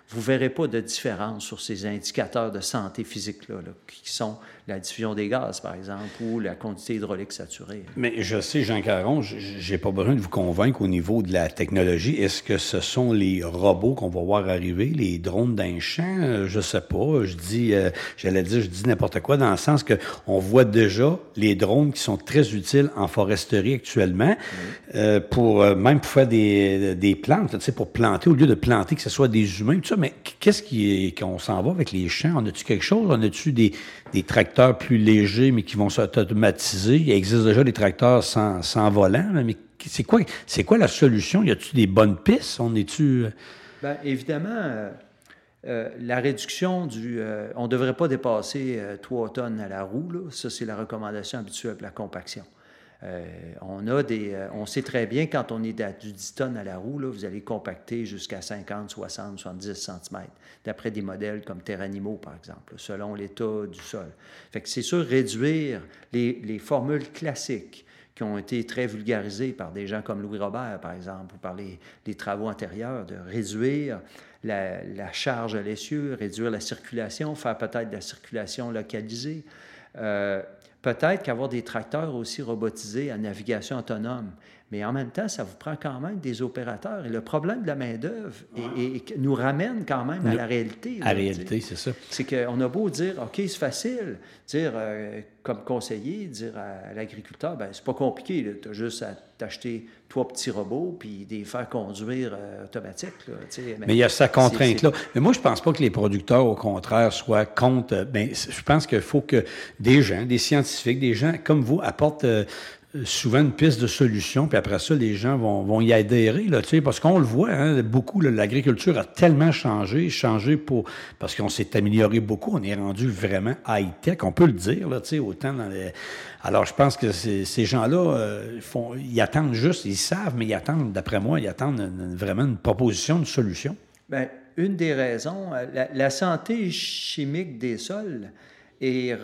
vous ne verrez pas de différence sur ces indicateurs de santé physique-là, qui sont la diffusion des gaz, par exemple, ou la quantité hydraulique saturée. Mais je sais, Jean Caron, j'ai pas besoin de vous convaincre au niveau de la technologie. Est-ce que ce sont les robots qu'on va voir arriver, les drones d'un champ? Euh, je sais pas. Je dis, euh, j'allais dire, je dis n'importe quoi dans le sens que on voit déjà les drones qui sont très utiles en foresterie actuellement, euh, pour même pour faire des, des plantes, tu sais, pour planter au lieu de planter que ce soit des humains, tout ça. Mais qu'est-ce qui qu'on s'en va avec les champs? On a-tu quelque chose? On a-tu des, des tracteurs plus légers, mais qui vont s'automatiser. Il existe déjà des tracteurs sans, volant, mais c'est quoi, quoi la solution? Y a-t-il des bonnes pistes? On est-tu... Euh? Bien, évidemment, euh, euh, la réduction du... on ne devrait pas dépasser 3 tonnes à la roue. Là. Ça, c'est la recommandation habituelle pour la compaction. On, a des, on sait très bien quand on est à du 10 tonnes à la roue, là, vous allez compacter jusqu'à 50, 60, 70 cm, d'après des modèles comme Terranimo, par exemple, selon l'état du sol. C'est sûr, réduire les, les, formules classiques qui ont été très vulgarisées par des gens comme Louis Robert, par exemple, ou par les, travaux antérieurs, de réduire la, la, charge à l'essieu, réduire la circulation, faire peut-être de la circulation localisée. Euh, Peut-être qu'avoir des tracteurs aussi robotisés à navigation autonome, mais en même temps, ça vous prend quand même des opérateurs. Et le problème de la main-d'œuvre nous ramène quand même à la réalité. À la réalité, c'est ça. C'est qu'on a beau dire, OK, c'est facile, dire euh, comme conseiller, dire à, l'agriculteur, ben c'est pas compliqué, tu as juste à t'acheter trois petits robots puis des faire conduire euh, automatiques. mais, il y a sa contrainte-là. Mais moi, je pense pas que les producteurs, au contraire, soient contre. Ben, je pense qu'il faut que des gens, des scientifiques, des gens comme vous apportent. Euh, souvent une piste de solution, puis après ça, les gens vont, y adhérer, parce qu'on le voit, hein, beaucoup, l'agriculture a tellement changé, changé pour, parce qu'on s'est amélioré beaucoup, on est rendu vraiment high-tech, on peut le dire, autant dans les... Alors, je pense que ces gens-là, euh, font, ils attendent juste, ils savent, mais ils attendent, d'après moi, ils attendent vraiment une proposition, une solution. Bien, une des raisons, la, la santé chimique des sols, et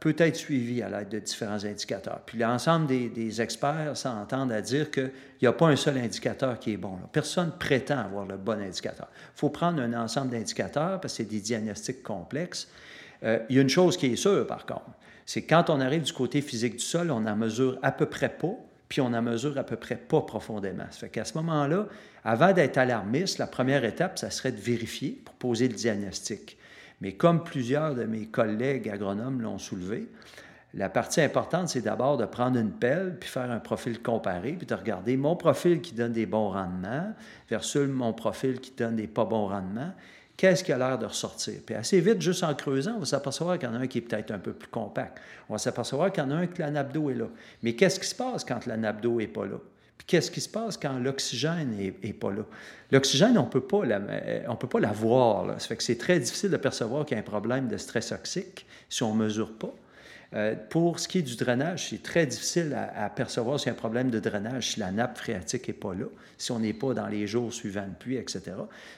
peut être suivi à l'aide de différents indicateurs. Puis l'ensemble des, experts s'entendent à dire qu'il n'y a pas un seul indicateur qui est bon. Personne prétend avoir le bon indicateur. Il faut prendre un ensemble d'indicateurs parce que c'est des diagnostics complexes. Euh, il y a une chose qui est sûre, par contre, c'est quand on arrive du côté physique du sol, on en mesure à peu près pas, puis on en mesure à peu près pas profondément. Ça fait qu'à ce moment-là, avant d'être alarmiste, la première étape, ça serait de vérifier pour poser le diagnostic. Mais comme plusieurs de mes collègues agronomes l'ont soulevé, la partie importante, c'est d'abord de prendre une pelle, puis faire un profil comparé, puis de regarder mon profil qui donne des bons rendements versus mon profil qui donne des pas bons rendements. Qu'est-ce qui a l'air de ressortir? Puis assez vite, juste en creusant, on va s'apercevoir qu'il y en a un qui est peut-être un peu plus compact. On va s'apercevoir qu'il y en a un que la nappe d'eau est là. Mais qu'est-ce qui se passe quand la nappe d'eau n'est pas là? Qu'est-ce qui se passe quand l'oxygène n'est pas là? L'oxygène, on ne peut pas l'avoir. Que c'est très difficile de percevoir qu'il y a un problème de stress toxique si on ne mesure pas. Euh, pour ce qui est du drainage, c'est très difficile à, percevoir s'il y a un problème de drainage, si la nappe phréatique n'est pas là, si on n'est pas dans les jours suivants de pluie, etc.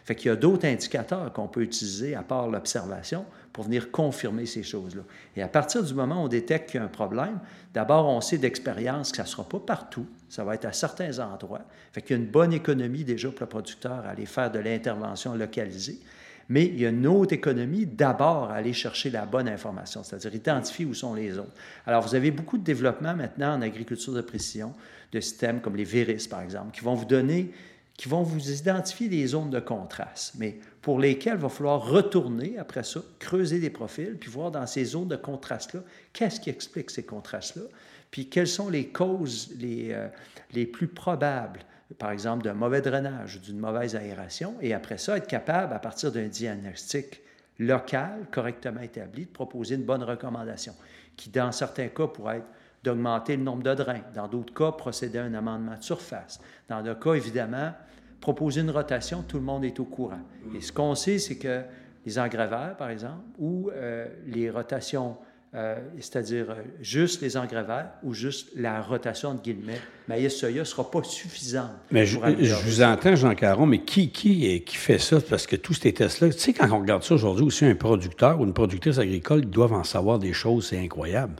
Fait qu'il y a d'autres indicateurs qu'on peut utiliser à part l'observation pour venir confirmer ces choses-là. Et à partir du moment où on détecte qu'il y a un problème, d'abord, on sait d'expérience que ça ne sera pas partout, ça va être à certains endroits. Fait qu'il y a une bonne économie déjà pour le producteur à aller faire de l'intervention localisée. Mais il y a une autre économie d'abord à aller chercher la bonne information, c'est-à-dire identifier où sont les autres. Alors, vous avez beaucoup de développement maintenant en agriculture de précision, de systèmes comme les VERIS, par exemple, qui vont vous donner, qui vont vous identifier des zones de contraste, mais pour lesquelles il va falloir retourner après ça, creuser des profils, puis voir dans ces zones de contraste-là, qu'est-ce qui explique ces contrastes-là, puis quelles sont les causes les, euh, les plus probables par exemple, d'un mauvais drainage d'une mauvaise aération, et après ça, être capable, à partir d'un diagnostic local correctement établi, de proposer une bonne recommandation, qui, dans certains cas, pourrait être d'augmenter le nombre de drains, dans d'autres cas, procéder à un amendement de surface, dans d'autres cas, évidemment, proposer une rotation, tout le monde est au courant. Et ce qu'on sait, c'est que les engrais verts, par exemple, ou euh, les rotations euh, c'est-à-dire euh, juste les engrais verts ou juste la rotation de guillemets, maïs-soya ne sera pas suffisante. Mais je, vous entends, Jean Caron, mais qui, qui, qui fait ça? Parce que tous ces tests-là, tu sais, quand on regarde ça aujourd'hui, aussi un producteur ou une productrice agricole, ils doivent en savoir des choses, c'est incroyable.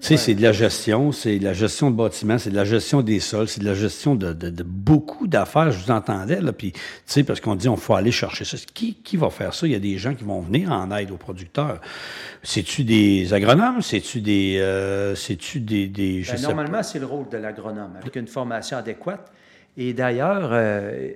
Tu sais, c'est de la gestion, c'est de la gestion de bâtiments, c'est de la gestion des sols, c'est de la gestion de, de, beaucoup d'affaires, je vous entendais, là, puis, tu sais, parce qu'on dit, on faut aller chercher ça. Qui, qui va faire ça? Il y a des gens qui vont venir en aide aux producteurs. C'est-tu des agronomes? C'est-tu des. Euh, c'est-tu des. des ben, normalement, c'est le rôle de l'agronome, une formation adéquate. Et d'ailleurs, euh,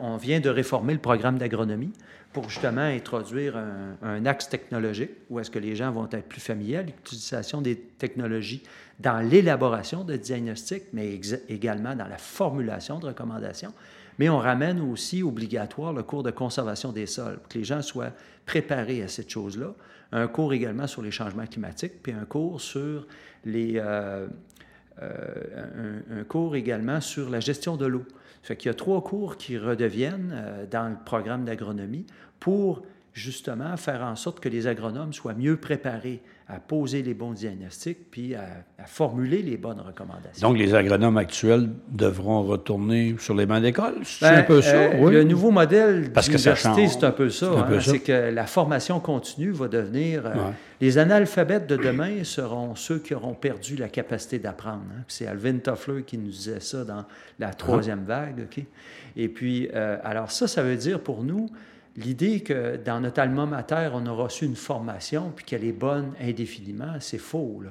on vient de réformer le programme d'agronomie pour justement introduire un, axe technologique où est-ce que les gens vont être plus familiers à l'utilisation des technologies dans l'élaboration de diagnostics, mais également dans la formulation de recommandations. Mais on ramène aussi obligatoire le cours de conservation des sols, pour que les gens soient préparés à cette chose-là un cours également sur les changements climatiques, puis un cours sur les, euh, euh, un, cours également sur la gestion de l'eau. Fait qu'il y a trois cours qui redeviennent euh, dans le programme d'agronomie pour justement faire en sorte que les agronomes soient mieux préparés à poser les bons diagnostics puis à, formuler les bonnes recommandations. Donc, les agronomes actuels devront retourner sur les bancs d'école? C'est un ben, peu ça, euh, oui. Le nouveau modèle d'université, c'est un peu ça. Hein. C'est que la formation continue va devenir... Euh, les analphabètes de demain seront ceux qui auront perdu la capacité d'apprendre. Hein. C'est Alvin Toffler qui nous disait ça dans la troisième vague. OK? Et puis, euh, alors ça, ça veut dire pour nous L'idée que dans notre alma mater, on a reçu une formation puis qu'elle est bonne indéfiniment, c'est faux.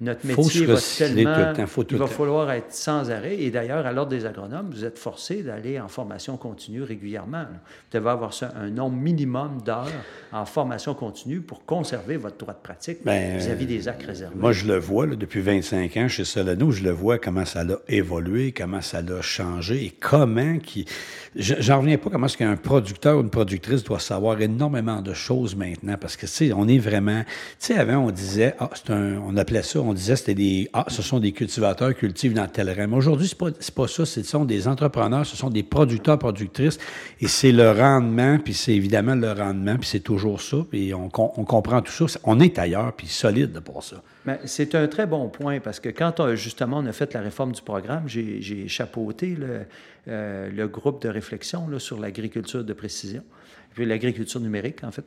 Notre métier va tellement... il va falloir être sans arrêt. Et d'ailleurs, à l'ordre des agronomes, vous êtes forcé d'aller en formation continue régulièrement. Vous devez avoir un nombre minimum d'heures en formation continue pour conserver votre droit de pratique ben, vis-à-vis des actes réservés. Moi, je le vois depuis 25 ans chez Solano, je le vois comment ça a évolué, comment ça a changé et comment qui. J'en reviens pas comment est-ce qu'un producteur ou une productrice doit savoir énormément de choses maintenant parce que, tu sais, on est vraiment. Tu sais, avant, on disait, ah, un. On appelait ça, on disait c'était des ah, ce sont des cultivateurs cultivent dans tel. Mais aujourd'hui, c'est pas pas ça, ce sont des entrepreneurs, ce sont des producteurs, productrices, et c'est le rendement, puis c'est évidemment le rendement, puis c'est toujours ça, puis on, on, comprend tout ça. On est ailleurs, puis solide pour ça. C'est un très bon point, parce que quand justement on a fait la réforme du programme, j'ai chapeauté le, euh, le, groupe de réflexion là, sur l'agriculture de précision l'agriculture numérique, en fait.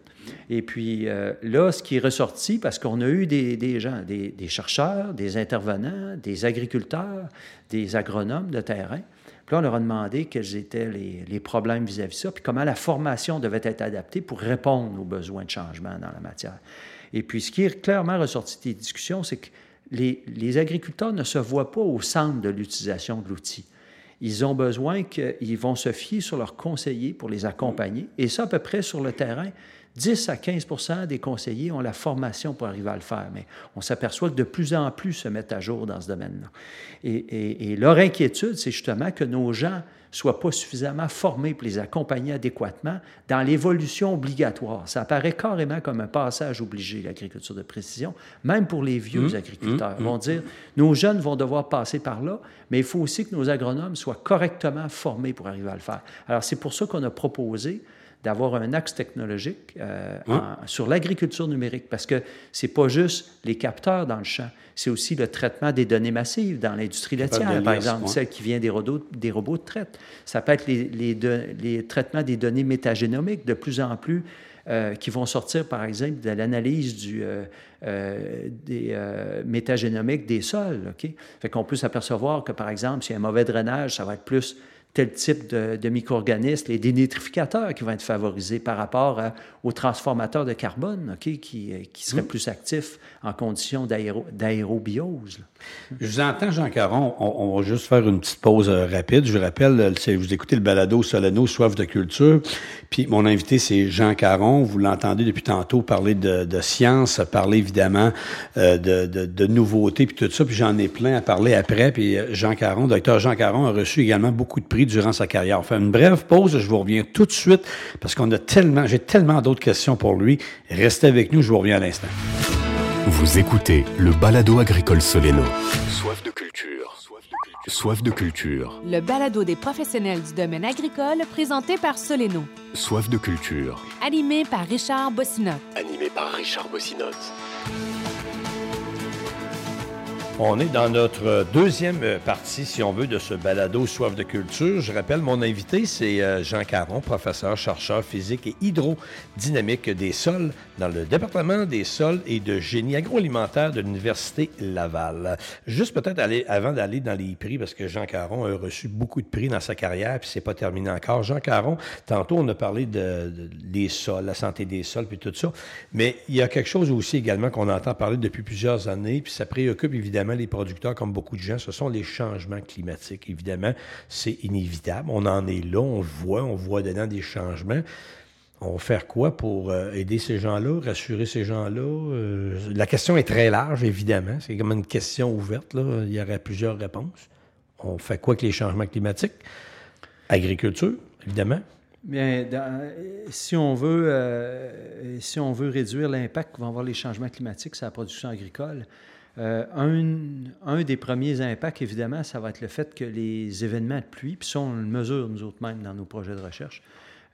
Et puis euh, là, ce qui est ressorti, parce qu'on a eu des, des gens, des, chercheurs, des intervenants, des agriculteurs, des agronomes de terrain. Puis là, on leur a demandé quels étaient les, les problèmes vis-à-vis de ça, puis comment la formation devait être adaptée pour répondre aux besoins de changement dans la matière. Et puis, ce qui est clairement ressorti des discussions, c'est que les, les agriculteurs ne se voient pas au centre de l'utilisation de l'outil ils ont besoin qu'ils vont se fier sur leurs conseillers pour les accompagner. Et ça, à peu près sur le terrain, 10 à 15 des conseillers ont la formation pour arriver à le faire, mais on s'aperçoit que de plus en plus se mettent à jour dans ce domaine-là. Et, et, leur inquiétude, c'est justement que nos gens soient pas suffisamment formés pour les accompagner adéquatement dans l'évolution obligatoire. Ça apparaît carrément comme un passage obligé, l'agriculture de précision, même pour les vieux mmh, agriculteurs. Ils mmh, vont mmh. dire, nos jeunes vont devoir passer par là, mais il faut aussi que nos agronomes soient correctement formés pour arriver à le faire. Alors, c'est pour ça qu'on a proposé d'avoir un axe technologique euh, sur l'agriculture numérique, parce que c'est pas juste les capteurs dans le champ, c'est aussi le traitement des données massives dans l'industrie laitière, par exemple, celle qui vient des robots, des robots de traite. Ça peut être les, les, les traitements des données métagénomiques de plus en plus euh, qui vont sortir, par exemple, de l'analyse du, euh, euh, des métagénomiques des sols. OK? Fait qu'on peut s'apercevoir que, par exemple, s'il y a un mauvais drainage, ça va être plus tel type de, micro-organismes, les dénitrificateurs qui vont être favorisés par rapport aux transformateurs de carbone, qui, qui seraient mmh. plus actifs en conditions d'aérobiose. Je vous entends, Jean Caron. On, va juste faire une petite pause euh, rapide. Je vous rappelle, euh, vous écoutez le balado Solano, Soif de culture. Puis mon invité, c'est Jean Caron. Vous l'entendez depuis tantôt parler de, de science, parler évidemment euh, de, de, nouveautés, puis tout ça. Puis j'en ai plein à parler après. Puis Jean Caron, docteur Jean Caron, a reçu également beaucoup de prix durant sa carrière. On fait une brève pause. Je vous reviens tout de suite parce qu'on a tellement, j'ai tellement d'autres questions pour lui. Restez avec nous. Je vous reviens à l'instant. Vous écoutez le balado agricole Soleno. Soif de culture. Soif de culture. Le balado des professionnels du domaine agricole présenté par Soleno. Soif de culture. Animé par Richard Bossinotte. Animé par Richard Bossinotte. On est dans notre deuxième partie, si on veut, de ce balado Soif de culture. Je rappelle, mon invité, c'est euh, Jean Caron, professeur, chercheur physique et hydrodynamique des sols dans le département des sols et de génie agroalimentaire de l'Université Laval. Juste peut-être avant d'aller dans les prix, parce que Jean Caron a reçu beaucoup de prix dans sa carrière, puis c'est pas terminé encore. Jean Caron, tantôt on a parlé de, des sols, la santé des sols, puis tout ça, mais il y a quelque chose aussi également qu'on entend parler depuis plusieurs années, puis ça préoccupe évidemment les producteurs, comme beaucoup de gens, ce sont les changements climatiques. Évidemment, c'est inévitable. On en est là, on voit, on voit dedans des changements. On va faire quoi pour euh, aider ces gens-là, rassurer ces gens-là? Euh, la question est très large, évidemment. C'est comme une question ouverte. Il y aurait plusieurs réponses. On fait quoi avec les changements climatiques? Agriculture, évidemment. Bien, si, on veut, euh, si on veut réduire l'impact que vont avoir les changements climatiques sur la production agricole, euh, un, des premiers impacts, évidemment, ça va être le fait que les événements de pluie, puis ça, on le mesure nous autres mêmes dans nos projets de recherche,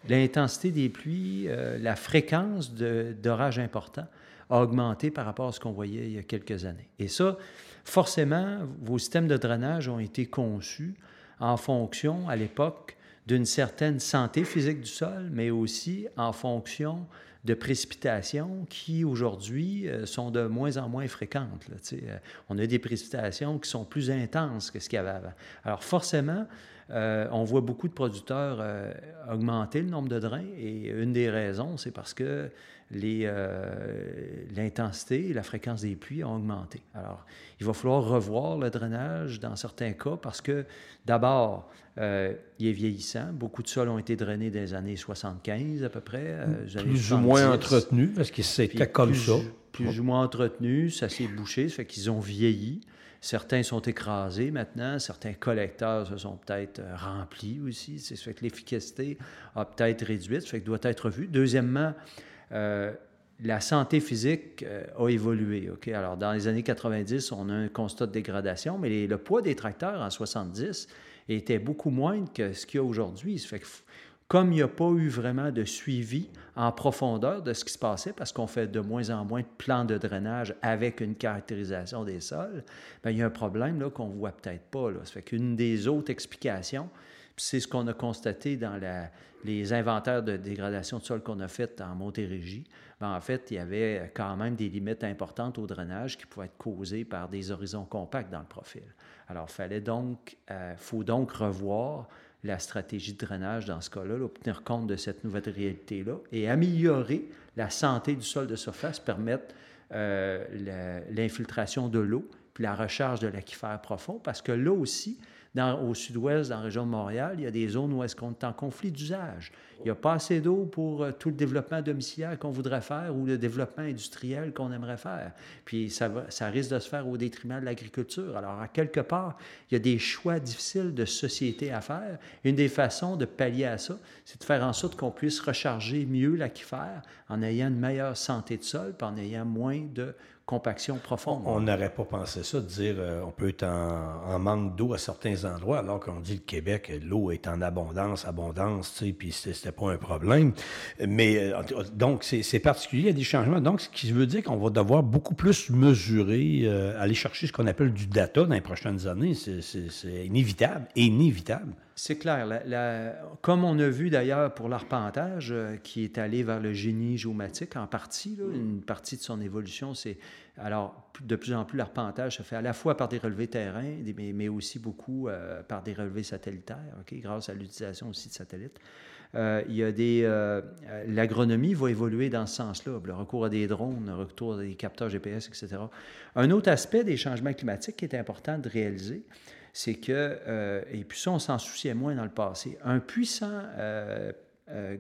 l'intensité des pluies, euh, la fréquence d'orages importants a augmenté par rapport à ce qu'on voyait il y a quelques années. Et ça, forcément, vos systèmes de drainage ont été conçus en fonction, à l'époque, d'une certaine santé physique du sol, mais aussi en fonction de précipitations qui, aujourd'hui, euh, sont de moins en moins fréquentes. Euh, on a des précipitations qui sont plus intenses que ce qu'il y avait avant. Alors, forcément, euh, on voit beaucoup de producteurs augmenter le nombre de drains et une des raisons, c'est parce que l'intensité et la fréquence des pluies ont augmenté. Alors, il va falloir revoir le drainage dans certains cas parce que, d'abord, euh, il est vieillissant. Beaucoup de sols ont été drainés dans les années 75 à peu près. Euh, plus ou moins entretenus, parce que c'était comme ça. Plus ou moins entretenus, ça s'est bouché, ça fait qu'ils ont vieilli. Certains sont écrasés maintenant, certains collecteurs se sont peut-être euh, remplis aussi. Ça fait que l'efficacité a peut-être réduite, ça fait que doit être vu. Deuxièmement, la santé physique euh, a évolué. OK? Alors, dans les années 90, on a un constat de dégradation, mais le poids des tracteurs en 70 était beaucoup moindre que ce qu'il y a aujourd'hui. Comme il n'y a pas eu vraiment de suivi en profondeur de ce qui se passait, parce qu'on fait de moins en moins de plans de drainage avec une caractérisation des sols, bien, il y a un problème qu'on ne voit peut-être pas. Là. Ça fait qu'une des autres explications, c'est ce qu'on a constaté dans les inventaires de dégradation de sol qu'on a fait en Montérégie. Bien, en fait, il y avait quand même des limites importantes au drainage qui pouvaient être causées par des horizons compacts dans le profil. Alors, il fallait donc, euh, faut donc revoir la stratégie de drainage dans ce cas-là, là, tenir compte de cette nouvelle réalité-là et améliorer la santé du sol de surface, permettre euh, l'infiltration de l'eau puis la recharge de l'aquifère profond, parce que là aussi, au sud-ouest, dans la région de Montréal, il y a des zones où est-ce qu'on est en conflit d'usage. Il n'y a pas assez d'eau pour euh, tout le développement domiciliaire qu'on voudrait faire ou le développement industriel qu'on aimerait faire. Puis ça, ça risque de se faire au détriment de l'agriculture. Alors, à quelque part, il y a des choix difficiles de société à faire. Une des façons de pallier à ça, c'est de faire en sorte qu'on puisse recharger mieux l'aquifère en ayant une meilleure santé de sol, puis en ayant moins de compaction profonde. On n'aurait pas pensé ça, de dire euh, on peut être en, manque d'eau à certains endroits, alors qu'on dit le Québec, l'eau est en abondance, abondance, tu sais, puis c'était pas un problème. Mais euh, donc, c'est particulier, il y a des changements. Donc, ce qui veut dire qu'on va devoir beaucoup plus mesurer, euh, aller chercher ce qu'on appelle du data dans les prochaines années. C'est inévitable, inévitable. C'est clair. comme on a vu d'ailleurs pour l'arpentage, qui est allé vers le génie géomatique en partie, une partie de son évolution, c'est alors, de plus en plus, l'arpentage se fait à la fois par des relevés terrain, mais, aussi beaucoup euh, par des relevés satellitaires, grâce à l'utilisation aussi de satellites. Euh, il y a des... Euh, l'agronomie va évoluer dans ce sens-là, le recours à des drones, le recours à des capteurs GPS, etc. Un autre aspect des changements climatiques qui est important de réaliser, c'est que, et puis ça, on s'en souciait moins dans le passé, un puissant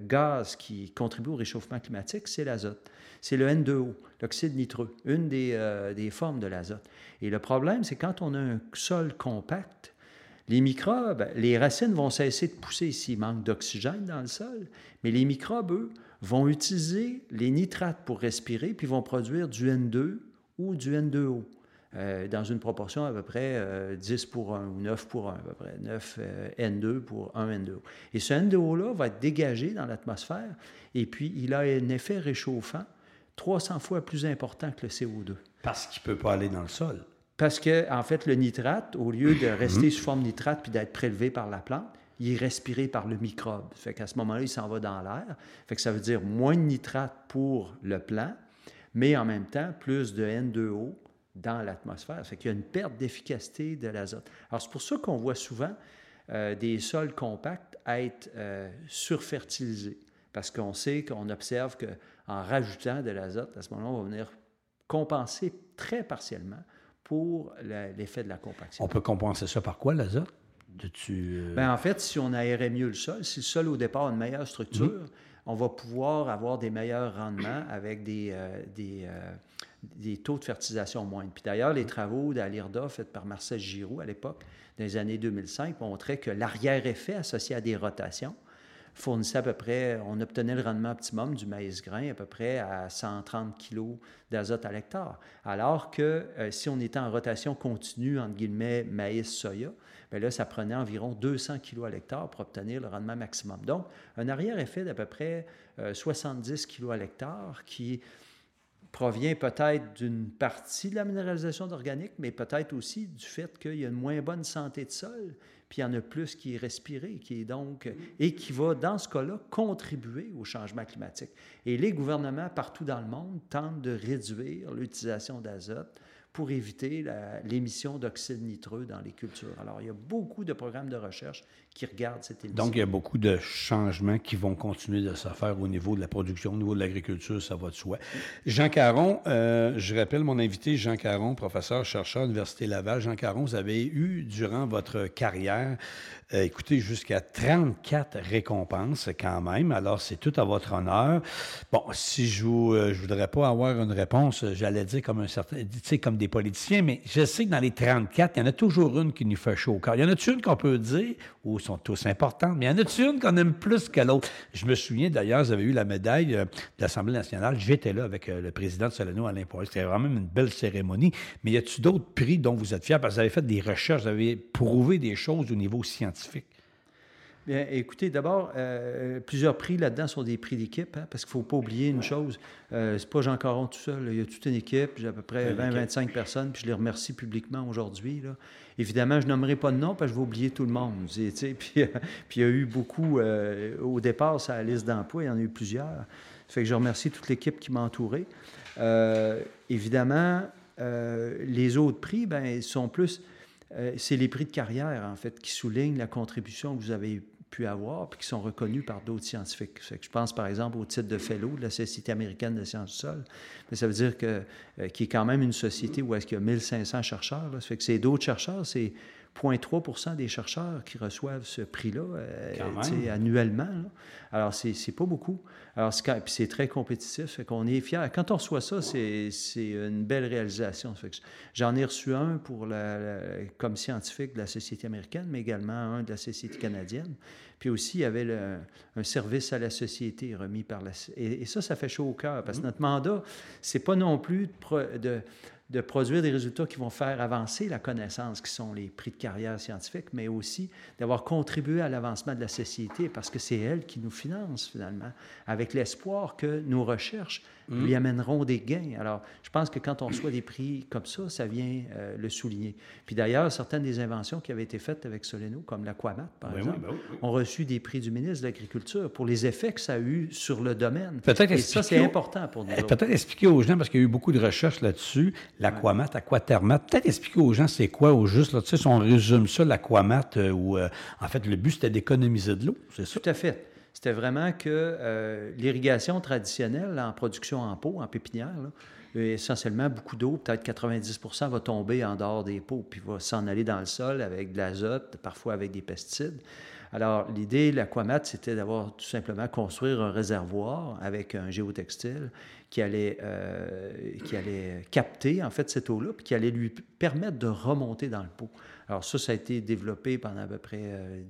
gaz qui contribue au réchauffement climatique, c'est l'azote c'est le N2O, l'oxyde nitreux, une euh, des, formes de l'azote. Et le problème, c'est quand on a un sol compact, les microbes, les racines vont cesser de pousser s'il manque d'oxygène dans le sol, mais les microbes, eux, vont utiliser les nitrates pour respirer, puis vont produire du N2 ou du N2O. Euh, dans une proportion à peu près 10 euh, pour 1 ou 9 pour 1, à peu près 9 N2 pour 1 N2O. Et ce N2O-là va être dégagé dans l'atmosphère et puis il a un effet réchauffant 300 fois plus important que le CO2. Parce qu'il ne peut pas aller dans le sol. Parce que, en fait, le nitrate, au lieu de rester sous forme nitrate puis d'être prélevé par la plante, il est respiré par le microbe. Fait qu'à ce moment-là, il s'en va dans l'air. Fait que ça veut dire moins de nitrate pour le plant, mais en même temps, plus de N2O dans l'atmosphère. Fait qu'il y a une perte d'efficacité de l'azote. Alors, c'est pour ça qu'on voit souvent euh, des sols compacts être euh, surfertilisés. Parce qu'on sait qu'on observe qu'en rajoutant de l'azote, à ce moment-là, on va venir compenser très partiellement pour l'effet de la compaction. On peut compenser ça par quoi, l'azote? Euh... Ben, en fait, si on aérait mieux le sol, si le sol au départ a une meilleure structure, mhm. on va pouvoir avoir des meilleurs rendements avec des, euh, des, euh, des, taux de fertilisation moindres. Puis d'ailleurs, les travaux d'Alirda faits par Marcel Giroux à l'époque, dans les années 2005, montraient que l'arrière-effet associé à des rotations fournissait à peu près, on obtenait le rendement optimum du maïs grain à peu près à 130 kg d'azote à l'hectare. Alors que euh, si on était en rotation continue, entre guillemets, maïs-soya, bien là, ça prenait environ 200 kg à l'hectare pour obtenir le rendement maximum. Donc, un arrière-effet d'à peu près 70 euh, kg à l'hectare qui provient peut-être d'une partie de la minéralisation d'organique, mais peut-être aussi du fait qu'il y a une moins bonne santé de sol, puis il y en a plus qui est respiré, qui est donc, et qui va, dans ce cas-là, contribuer au changement climatique. Et les gouvernements partout dans le monde tentent de réduire l'utilisation d'azote pour éviter l'émission d'oxyde nitreux dans les cultures. Alors, il y a beaucoup de programmes de recherche qui regardent cette émission. Donc, il y a beaucoup de changements qui vont continuer de se faire au niveau de la production, au niveau de l'agriculture, ça va de soi. Jean Caron, euh, je rappelle mon invité, Jean Caron, professeur, chercheur à l'Université Laval. Jean Caron, vous avez eu, durant votre carrière, euh, écoutez, jusqu'à 34 récompenses quand même. Alors, c'est tout à votre honneur. Bon, si je vous, euh, voudrais pas avoir une réponse, j'allais dire comme un certain, tu sais, comme des politiciens, mais je sais que dans les 34, il y en a toujours une qui nous fait chaud au cœur. Il y en a-tu une qu'on peut dire, ou sont tous importantes, mais il y en a-tu une qu'on aime plus que l'autre? Je me souviens d'ailleurs, avez eu la médaille euh, de l'Assemblée nationale. J'étais là avec euh, le président de Soleno, Alain Poirier. C'était vraiment une belle cérémonie. Mais y a-tu d'autres prix dont vous êtes fiers? Parce que vous avez fait des recherches, vous avez prouvé des choses au niveau scientifique. Bien, écoutez, d'abord, euh, plusieurs prix là-dedans sont des prix d'équipe, hein, parce qu'il ne faut pas oublier une chose. Euh, c'est pas Jean Caron tout seul. Il y a toute une équipe, j'ai à peu près 20-25 personnes, puis je les remercie publiquement aujourd'hui. Évidemment, je nommerai pas de nom, parce que je vais oublier tout le monde. Puis, puis il y a eu beaucoup, euh, au départ, ça la liste d'emploi, il y en a eu plusieurs. Ça fait que je remercie toute l'équipe qui m'a entouré. évidemment, les autres prix, ben, sont plus euh, c'est les prix de carrière, en fait, qui soulignent la contribution que vous avez pu avoir, puis qui sont reconnus par d'autres scientifiques. je pense, par exemple, au titre de fellow de la Société américaine de sciences du sol. Mais ça veut dire que, euh, qui est quand même une société où est-ce qu'il y a 1500 chercheurs. Ça fait que c'est d'autres chercheurs, c'est 0,3% des chercheurs qui reçoivent ce prix-là euh, annuellement. Alors, c'est, c'est pas beaucoup. Alors, c'est, puis c'est très compétitif. Fait qu'on est fiers. Quand on reçoit ça, c'est, c'est une belle réalisation. Fait que j'en ai reçu un pour la, comme scientifique de la Société américaine, mais également un de la Société canadienne. Puis aussi, il y avait un service à la société remis par la... Et, et ça, ça fait chaud au cœur, parce que mmh. notre mandat, c'est pas non plus de, de de produire des résultats qui vont faire avancer la connaissance, qui sont les prix de carrière scientifique, mais aussi d'avoir contribué à l'avancement de la société, parce que c'est elle qui nous finance finalement, avec l'espoir que nos recherches mmh. lui amèneront des gains. Alors, je pense que quand on reçoit des prix comme ça, ça vient euh, le souligner. Puis d'ailleurs, certaines des inventions qui avaient été faites avec Soleno, comme l'aquamat, par exemple, ben ont reçu des prix du ministre de l'Agriculture pour les effets que ça a eu sur le domaine. Peut-être Et ça, c'est important pour nous. Peut-être expliquer aux gens, parce qu'il y a eu beaucoup de recherches là-dessus, l'aquamat, aquatermat. Peut-être expliquer aux gens c'est quoi au juste, là, tu sais, si on résume ça, l'aquamat, euh, où euh, en fait le but c'était d'économiser de l'eau, c'est ça? Tout à fait. C'était vraiment que euh, l'irrigation traditionnelle en production en pot, en pépinière, essentiellement beaucoup d'eau, peut-être 90 va tomber en dehors des pots, puis va s'en aller dans le sol avec de l'azote, parfois avec des pesticides. Alors, l'idée, l'aquamat, c'était d'avoir tout simplement construire un réservoir avec un géotextile qui allait, euh, qui allait capter, en fait, cette eau-là, puis qui allait lui permettre de remonter dans le pot. Alors ça, ça a été développé pendant à peu près, euh,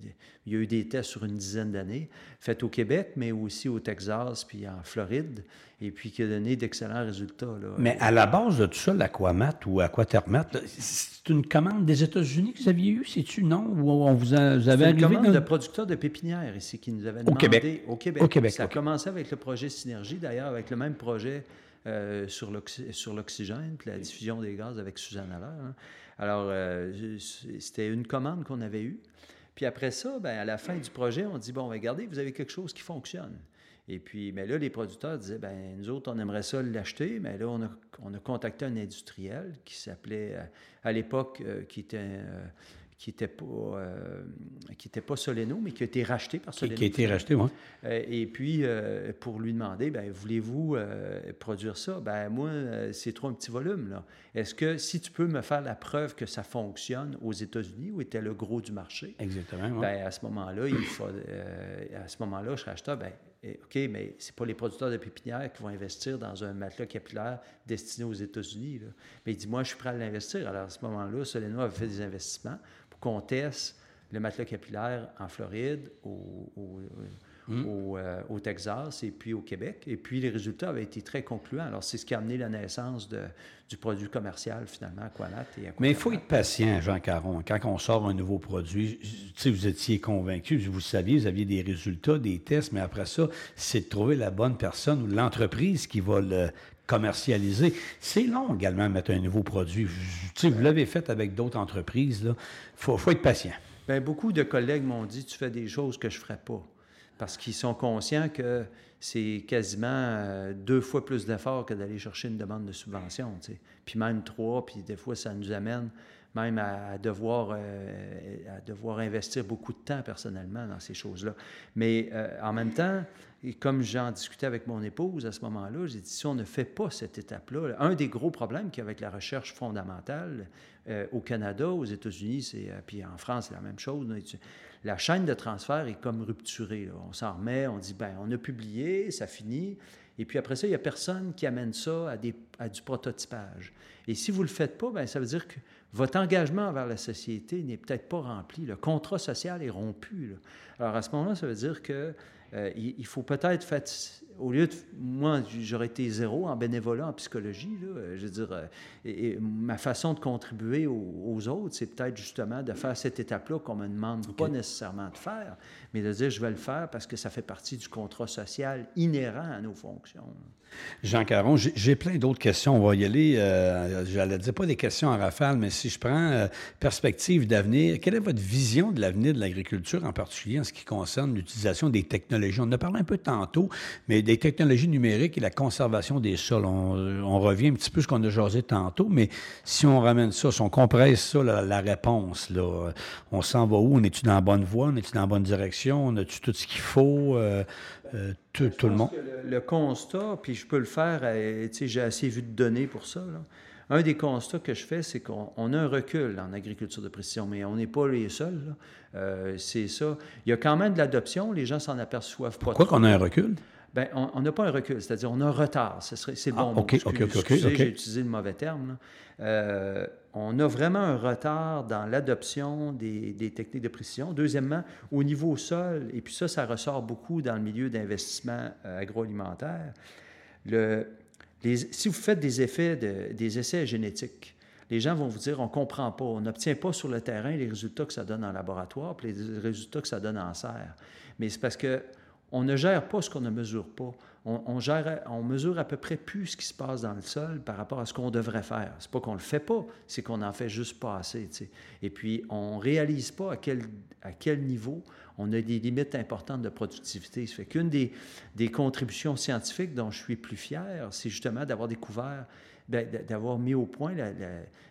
il y a eu des tests sur une dizaine d'années, faits au Québec, mais aussi au Texas, puis en Floride, et puis qui a donné d'excellents résultats. Là. Mais à la base de tout ça, l'aquamat ou aquatermat, c'est une commande des États-Unis que vous aviez eue, c'est-tu non? Ou on vous, a, vous avez une commande de producteurs de pépinières ici qui nous avait demandé... Au Québec? Au Québec. Au Québec ça a commencé avec le projet Synergie, d'ailleurs, avec le même projet euh, sur l'oxygène, puis la diffusion des gaz avec Suzanne Allaire. Hein. Alors, euh, c'était une commande qu'on avait eue. Puis après ça, ben, à la fin du projet, on dit, bon, regardez, vous avez quelque chose qui fonctionne. Et puis, mais là, les producteurs disaient, ben nous autres, on aimerait ça l'acheter, mais là, on a, on a contacté un industriel qui s'appelait, euh, à l'époque, qui était qui n'était pas, euh, qui était pas Soleno, mais qui a été racheté par Soleno. Qui, a été racheté, oui. Euh, et puis, euh, pour lui demander, ben, voulez-vous produire ça? Ben, moi, c'est trop un petit volume, là. Est-ce que, si tu peux me faire la preuve que ça fonctionne aux États-Unis, où était le gros du marché? Exactement, ben, à ce moment-là, il faut, à ce moment-là, je acheteur, ben, OK, mais c'est pas les producteurs de pépinières qui vont investir dans un matelas capillaire destiné aux États-Unis. Mais il dit, moi, je suis prêt à l'investir. Alors, à ce moment-là, Soleno avait fait des investissements qu'on teste le matelas capillaire en Floride, au, hmm. euh, au, Texas et puis au Québec. Et puis les résultats avaient été très concluants. Alors c'est ce qui a amené la naissance de, du produit commercial finalement, Aquanat et Aquanat. Mais il faut être patient, Jean Caron. Quand on sort un nouveau produit, sais, vous étiez convaincu, vous saviez, vous aviez des résultats, des tests, mais après ça, c'est de trouver la bonne personne ou l'entreprise qui va le commercialiser. C'est long également mettre un nouveau produit. Sais, vous l'avez fait avec d'autres entreprises. Il faut, faut, être patient. Bien, beaucoup de collègues m'ont dit Tu fais des choses que je ne ferais pas. Parce qu'ils sont conscients que c'est quasiment euh, deux fois plus d'efforts que d'aller chercher une demande de subvention. Puis même trois, puis des fois, ça nous amène même à, devoir, euh, à devoir investir beaucoup de temps personnellement dans ces choses-là. Mais euh, en même temps, et comme j'en discutais avec mon épouse à ce moment-là, j'ai dit, si on ne fait pas cette étape-là, un des gros problèmes qu'il y a avec la recherche fondamentale euh, au Canada, aux États-Unis, c'est, puis en France, c'est la même chose. La chaîne de transfert est comme rupturée. On s'en remet, on dit, ben on a publié, ça finit. Et puis après ça, il n'y a personne qui amène ça à du prototypage. Et si vous ne le faites pas, bien, ça veut dire que votre engagement envers la société n'est peut-être pas rempli. Le contrat social est rompu. Alors à ce moment-là, ça veut dire que euh, il, faut peut-être faire, au lieu de, moi, j'aurais été zéro en bénévolat en psychologie, là, je veux dire, euh, et, ma façon de contribuer aux, autres, c'est peut-être justement de faire cette étape-là qu'on me demande pas nécessairement de faire, mais de dire je vais le faire parce que ça fait partie du contrat social inhérent à nos fonctions. Jean Caron, j'ai plein d'autres questions. On va y aller. Euh, J'allais dire pas des questions en rafale, mais si je prends euh, perspective d'avenir, quelle est votre vision de l'avenir de l'agriculture, en particulier en ce qui concerne l'utilisation des technologies? On en a parlé un peu tantôt, mais des technologies numériques et la conservation des sols. On, revient un petit peu à ce qu'on a jasé tantôt, mais si on ramène ça, si on compresse ça, la, réponse, on s'en va où? On est-tu dans la bonne voie? On est-tu dans la bonne direction? On a-tu tout ce qu'il faut? Euh, euh, tout, le monde? Le, constat, puis je peux le faire, euh, j'ai assez vu de données pour ça. Un des constats que je fais, c'est qu'on a un recul en agriculture de précision, mais on n'est pas les seuls. Euh, c'est ça. Il y a quand même de l'adoption, les gens s'en aperçoivent pas. Pourquoi qu'on a un recul? Bien, on n'a pas un recul, c'est-à-dire on a un retard. C'est le bon ah, OK, OK, OK. J'ai utilisé le mauvais terme. Euh, on a vraiment un retard dans l'adoption des, techniques de précision. Deuxièmement, au niveau sol, et puis ça, ça ressort beaucoup dans le milieu d'investissement euh, agroalimentaire. Le, si vous faites des effets, des essais génétiques, les gens vont vous dire on ne comprend pas, on n'obtient pas sur le terrain les résultats que ça donne en laboratoire, puis les résultats que ça donne en serre. Mais c'est parce que on ne gère pas ce qu'on ne mesure pas. On, gère, mesure à peu près plus ce qui se passe dans le sol par rapport à ce qu'on devrait faire. C'est pas qu'on le fait pas, c'est qu'on en fait juste pas assez. Et puis, on réalise pas à quel, niveau on a des limites importantes de productivité. Ça fait qu'une des, des contributions scientifiques dont je suis plus fier, c'est justement d'avoir découvert ben, d'avoir mis au point,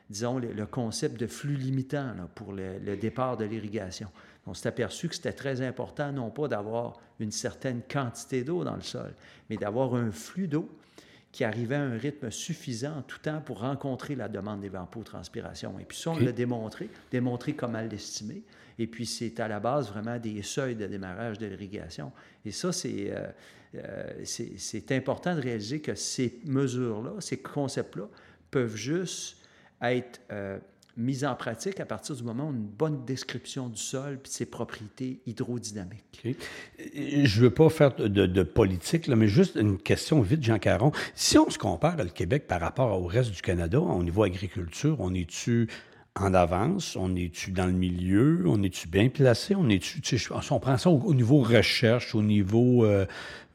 disons, le, concept de flux limitant pour le, départ de l'irrigation. On s'est aperçu que c'était très important, non pas d'avoir une certaine quantité d'eau dans le sol, mais d'avoir un flux d'eau qui arrivait à un rythme suffisant en tout temps pour rencontrer la demande d'évapotranspiration. Et puis ça, on l'a démontré, démontré comment l'estimer. Et puis c'est à la base vraiment des seuils de démarrage de l'irrigation. Et ça, c'est euh, euh, important de réaliser que ces mesures-là, ces concepts-là, peuvent juste être euh, mise en pratique à partir du moment où une bonne description du sol et ses propriétés hydrodynamiques. Je ne veux pas faire de, politique, là, mais juste une question vite, Jean Caron. Si on se compare le Québec par rapport au reste du Canada, au niveau agriculture, on est-tu en avance? On est-tu dans le milieu? On est-tu bien placé? On est-tu, on prend ça au, niveau recherche, au niveau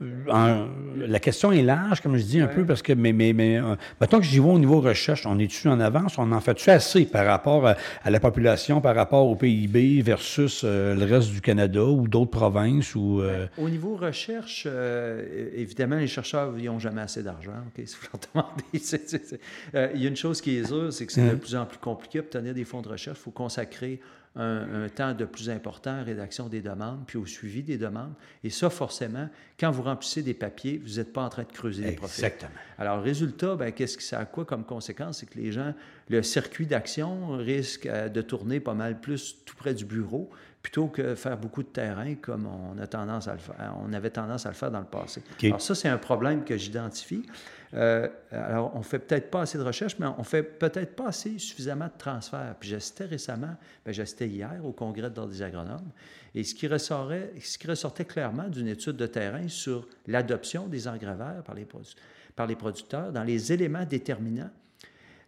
euh, la question est large, comme je dis un peu, parce que, mais, mais, mais euh, mettons que j'y vois au niveau recherche, on est-tu en avance, on en fait-tu assez par rapport à, la population, par rapport au PIB versus euh, le reste du Canada ou d'autres provinces? Ou, euh? Au niveau recherche, évidemment, les chercheurs n'ont jamais assez d'argent, OK, si vous demandez. il y a une chose qui est sûre, c'est que c'est de hein? plus en plus compliqué d'obtenir des fonds de recherche. Il faut consacrer un, temps de plus important à la rédaction des demandes, puis au suivi des demandes. Et ça, forcément, quand vous remplissez des papiers, vous n'êtes pas en train de creuser les profils. Exactement. Alors, résultat, ben, qu'est-ce que ça a quoi comme conséquence? C'est que les gens, le circuit d'action risque euh, de tourner pas mal plus tout près du bureau, plutôt que faire beaucoup de terrain comme on, a tendance à le faire, on avait tendance à le faire dans le passé. Alors ça, c'est un problème que j'identifie. Euh, alors, on fait peut-être pas assez de recherche, mais on fait peut-être pas assez suffisamment de transferts. Puis j'assistais récemment, ben, j'assistais hier au congrès de des agronomes, et ce qui, ressortait, ce qui ressortait clairement d'une étude de terrain sur l'adoption des engrais verts par les, par les producteurs dans les éléments déterminants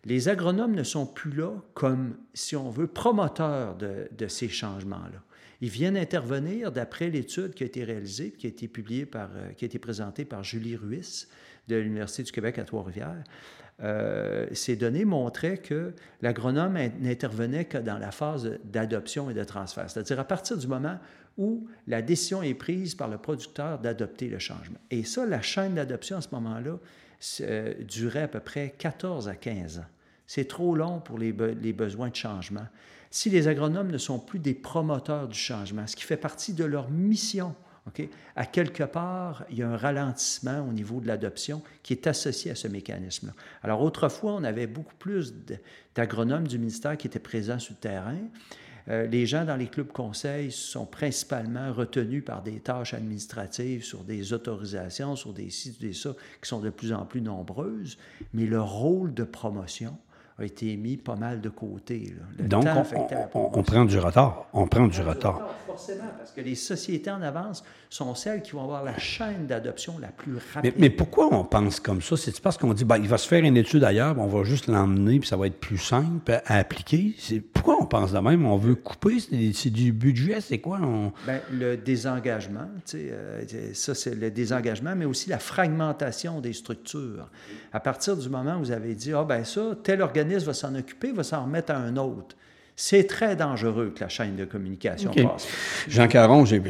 les agronomes ne sont plus là comme, si on veut, promoteurs de, de ces changements-là. Ils viennent intervenir d'après l'étude qui a été réalisée, qui a été publiée par, euh, qui a été présentée par Julie Ruiz de l'Université du Québec à Trois-Rivières. Euh, ces données montraient que l'agronome n'intervenait que dans la phase d'adoption et de transfert, c'est-à-dire à partir du moment où la décision est prise par le producteur d'adopter le changement. Et ça, la chaîne d'adoption à ce moment-là euh, durait à peu près 14 à 15 ans. C'est trop long pour les, les besoins de changement si les agronomes ne sont plus des promoteurs du changement, ce qui fait partie de leur mission, à quelque part, il y a un ralentissement au niveau de l'adoption qui est associé à ce mécanisme-là. Alors autrefois, on avait beaucoup plus d'agronomes du ministère qui étaient présents sur le terrain. Euh, les gens dans les clubs conseils sont principalement retenus par des tâches administratives sur des autorisations, sur des sites, des ça, qui sont de plus en plus nombreuses, mais le rôle de promotion, a été mis pas mal de côté. Donc, on, prend du retard. On prend du retard. Forcément, parce que les sociétés en avance sont celles qui vont avoir la chaîne d'adoption la plus rapide. Mais, pourquoi on pense comme ça? C'est parce qu'on dit, ben, il va se faire une étude ailleurs, on va juste l'emmener, puis ça va être plus simple à appliquer. Pourquoi on pense de même? On veut couper? C'est du budget? C'est quoi? Ben, le désengagement, euh, ça c'est le désengagement, mais aussi la fragmentation des structures. À partir du moment où vous avez dit, ah ben ça, tel organisme va s'en occuper, va s'en remettre à un autre. C'est très dangereux que la chaîne de communication passe. Jean Caron, j'ai,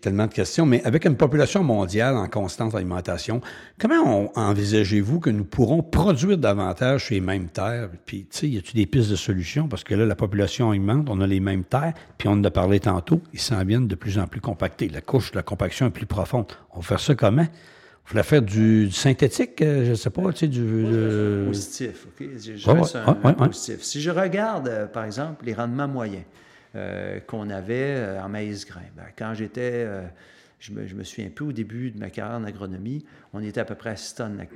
tellement de questions, mais avec une population mondiale en constante alimentation, comment envisagez-vous que nous pourrons produire davantage sur les mêmes terres? Puis, tu sais, y a-t-il des pistes de solutions? Parce que là, la population augmente, on a les mêmes terres, puis on en a parlé tantôt, ils s'en viennent de plus en plus compactés. La couche de la compaction est plus profonde. On va faire ça comment? Vous voulez faire du, synthétique, euh, je ne sais pas, tu sais, du... Positif, OK? Je, positif. Si je regarde, euh, par exemple, les rendements moyens euh, qu'on avait en maïs grain, ben, quand j'étais, je, me, je me souviens un peu au début de ma carrière en agronomie, on était à peu près à 6 tonnes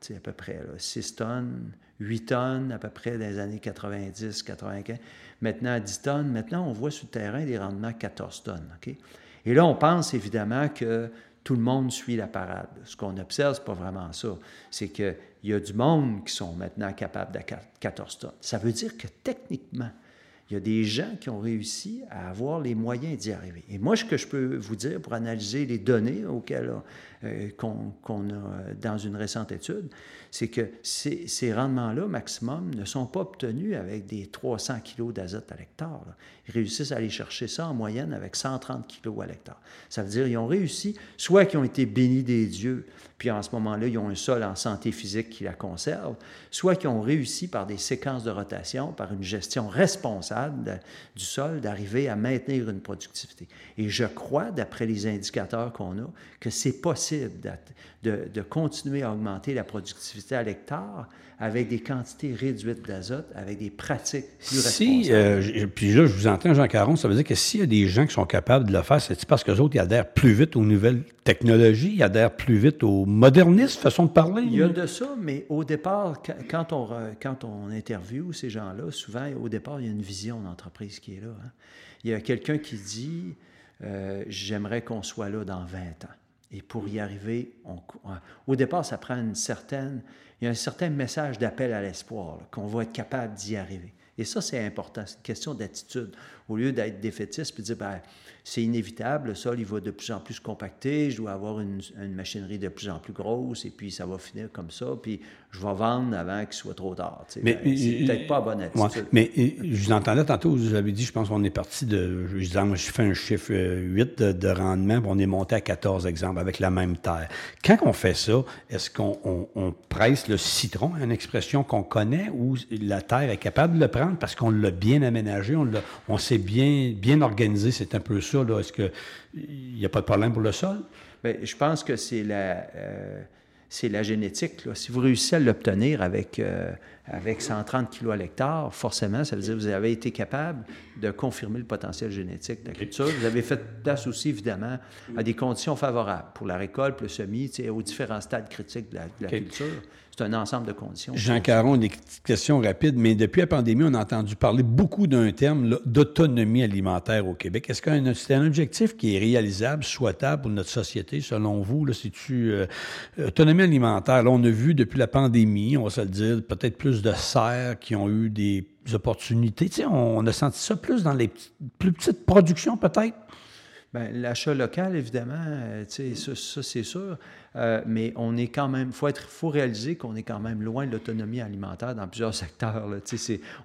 sais, à peu près, là, 6 tonnes, 8 tonnes à peu près dans les années 90, 95. Maintenant à 10 tonnes. Maintenant, on voit sur le terrain des rendements à 14 tonnes, OK? Et là, on pense évidemment que tout le monde suit la parade. Ce qu'on observe, ce n'est pas vraiment ça. C'est qu'il y a du monde qui sont maintenant capables de 14 tonnes. Ça veut dire que techniquement, il y a des gens qui ont réussi à avoir les moyens d'y arriver. Et moi, ce que je peux vous dire pour analyser les données auxquelles euh, qu'on a dans une récente étude, c'est que ces, ces rendements-là, maximum, ne sont pas obtenus avec des 300 kg d'azote à l'hectare. Ils réussissent à aller chercher ça en moyenne avec 130 kg à l'hectare. Ça veut dire qu'ils ont réussi, soit qu'ils ont été bénis des dieux, puis en ce moment-là, ils ont un sol en santé physique qui la conserve, soit qu'ils ont réussi par des séquences de rotation, par une gestion responsable du sol, d'arriver à maintenir une productivité. Et je crois, d'après les indicateurs qu'on a, que c'est possible de, de, continuer à augmenter la productivité à l'hectare avec des quantités réduites d'azote, avec des pratiques plus si, euh, puis là, je vous entends, Jean Caron, ça veut dire que s'il y a des gens qui sont capables de le faire, c'est parce que les autres, ils adhèrent plus vite aux nouvelles technologies, ils adhèrent plus vite au modernisme, façon de parler? Il y a de ça, mais au départ, quand on, quand on interviewe ces gens-là, souvent, au départ, il y a une vision d'entreprise qui est là. Hein. Il y a quelqu'un qui dit euh, J'aimerais qu'on soit là dans 20 ans. Et pour y arriver, on, au départ, ça prend une certaine, il y a un certain message d'appel à l'espoir, qu'on va être capable d'y arriver. Et ça, c'est important. C'est une question d'attitude. Au lieu d'être défaitiste et de dire, ben, c'est inévitable, le sol, il va de plus en plus compacter, je dois avoir une, machinerie de plus en plus grosse, et puis ça va finir comme ça, puis je vais vendre avant qu'il soit trop tard. mais ben, c'est peut-être pas bonne attitude. mais je vous entendais tantôt, vous avez dit, je pense qu'on est parti de, je disais, moi, je fais un chiffre 8 de, rendement, puis on est monté à 14 exemples avec la même terre. Quand on fait ça, est-ce qu'on presse le citron, une expression qu'on connaît, ou la terre est capable de le prendre parce qu'on l'a bien aménagé, on, on s'est bien, bien organisé, c'est un peu ça. Est-ce qu'il n'y a pas de problème pour le sol? Bien, je pense que c'est la, euh, c'est la génétique. Si vous réussissez à l'obtenir avec, euh, avec 130 kg à l'hectare, forcément, ça veut dire que vous avez été capable de confirmer le potentiel génétique de la culture. Vous avez fait place aussi, évidemment, à des conditions favorables pour la récolte, le semis, aux différents stades critiques de la, culture un ensemble de conditions. Jean Caron, des questions rapides, mais depuis la pandémie, on a entendu parler beaucoup d'un terme d'autonomie alimentaire au Québec. Est-ce que c'est un objectif qui est réalisable, souhaitable pour notre société, selon vous? C'est-tu euh, autonomie alimentaire? Là, on a vu depuis la pandémie, on va se le dire, peut-être plus de serres qui ont eu des opportunités. on a senti ça plus dans les plus petites productions, peut-être? Bien, l'achat local, évidemment, euh, ça, ça c'est sûr. Euh, mais on est quand même, il faut, faut réaliser qu'on est quand même loin de l'autonomie alimentaire dans plusieurs secteurs.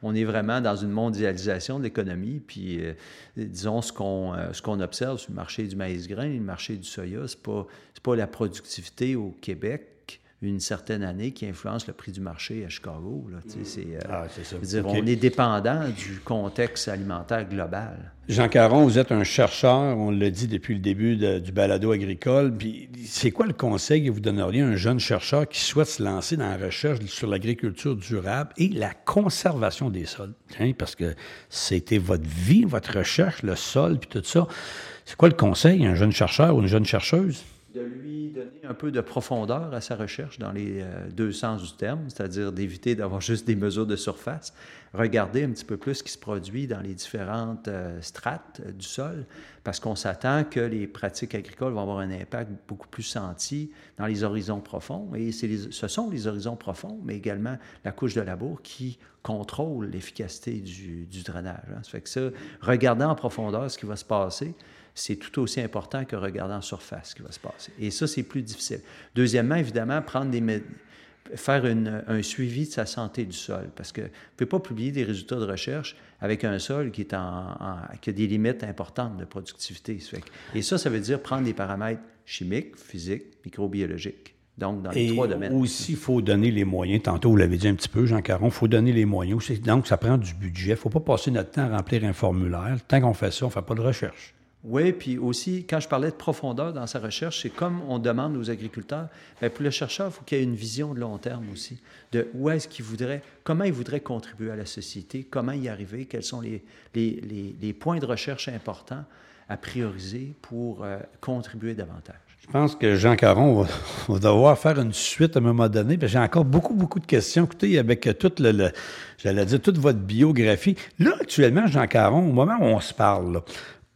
On est vraiment dans une mondialisation de l'économie. Puis, euh, disons, ce qu'on ce qu'on observe sur le marché du maïs grain, le marché du soya, ce n'est pas la productivité au Québec une certaine année qui influence le prix du marché à Chicago. Là, c'est, euh, Ah, ça. dire. On est dépendant du contexte alimentaire global. Jean Caron, vous êtes un chercheur, on l'a dit depuis le début de- du balado agricole. Puis, c'est quoi le conseil que vous donneriez à un jeune chercheur qui souhaite se lancer dans la recherche sur l'agriculture durable et la conservation des sols? Hein, parce que c'était votre vie, votre recherche, le sol, puis tout ça. C'est quoi le conseil à un jeune chercheur ou une jeune chercheuse? De lui donner un peu de profondeur à sa recherche dans les euh, deux sens du terme, c'est-à-dire d'éviter d'avoir juste des mesures de surface, regarder un petit peu plus ce qui se produit dans les différentes euh, strates euh, du sol, parce qu'on s'attend que les pratiques agricoles vont avoir un impact beaucoup plus senti dans les horizons profonds, et ce sont les horizons profonds, mais également la couche de labour qui contrôle l'efficacité du, du drainage. hein. Ça fait que ça, regarder en profondeur ce qui va se passer, c'est tout aussi important que regarder en surface ce qui va se passer. Et ça, c'est plus difficile. Deuxièmement, évidemment, prendre des faire une- un suivi de sa santé du sol, parce que vous ne pouvez pas publier des résultats de recherche avec un sol qui, est en, en- qui a des limites importantes de productivité. Et ça, ça veut dire prendre des paramètres chimiques, physiques, microbiologiques. Donc, dans les Et trois domaines. aussi, il faut donner les moyens. Tantôt, vous l'avez dit un petit peu, Jean Caron, il faut donner les moyens. aussi. Donc, ça prend du budget. Il ne faut pas passer notre temps à remplir un formulaire. Tant qu'on fait ça, on ne fait pas de recherche. Oui, puis aussi, quand je parlais de profondeur dans sa recherche, c'est comme on demande aux agriculteurs, bien, pour le chercheur, il faut qu'il y ait une vision de long terme aussi, de où est-ce qu'il voudrait, comment il voudrait contribuer à la société, comment y arriver, quels sont les, les, les- points de recherche importants à prioriser pour euh, contribuer davantage. Je pense que Jean Caron va, devoir faire une suite à un moment donné. J'ai encore beaucoup, beaucoup de questions. Écoutez, avec tout le, le- j'allais dire, toute votre biographie. Là, actuellement, Jean Caron, au moment où on se parle, là,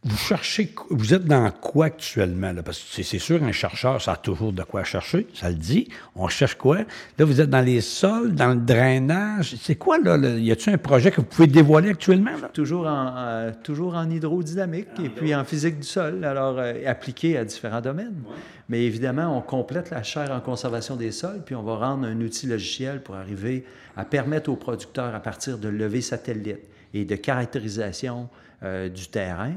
vous cherchez, vous êtes dans quoi actuellement? Là? Parce que c'est- sûr, un chercheur, ça a toujours de quoi chercher, ça le dit. On cherche quoi? Là, vous êtes dans les sols, dans le drainage. C'est quoi, là? y a-t-il un projet que vous pouvez dévoiler actuellement? Là? Toujours en, euh, toujours en hydrodynamique et puis en physique du sol, alors euh, appliqué à différents domaines. Mais évidemment, on complète la chaire en conservation des sols, puis on va rendre un outil logiciel pour arriver à permettre aux producteurs, à partir de levées satellites et de caractérisation euh, du terrain,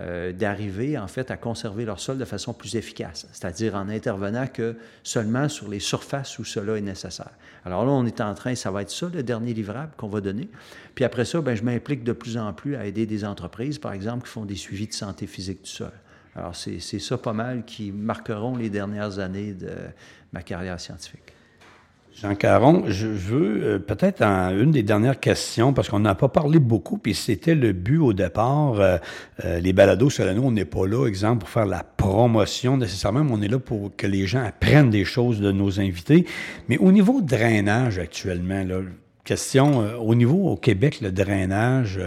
euh, d'arriver en fait à conserver leur sol de façon plus efficace, c'est-à-dire en intervenant que seulement sur les surfaces où cela est nécessaire. Alors là, on est en train, ça va être ça le dernier livrable qu'on va donner. Puis après ça, ben, je m'implique de plus en plus à aider des entreprises, par exemple, qui font des suivis de santé physique du sol. Alors c'est ça pas mal qui marqueront les dernières années de ma carrière scientifique. Jean Caron, je veux euh, peut-être une des dernières questions, parce qu'on n'a pas parlé beaucoup, puis c'était le but au départ. euh, euh, les balados Solano, on n'est pas là, exemple, pour faire la promotion nécessairement, mais on est là pour que les gens apprennent des choses de nos invités. Mais au niveau drainage actuellement, là, question, au niveau au Québec, le drainage,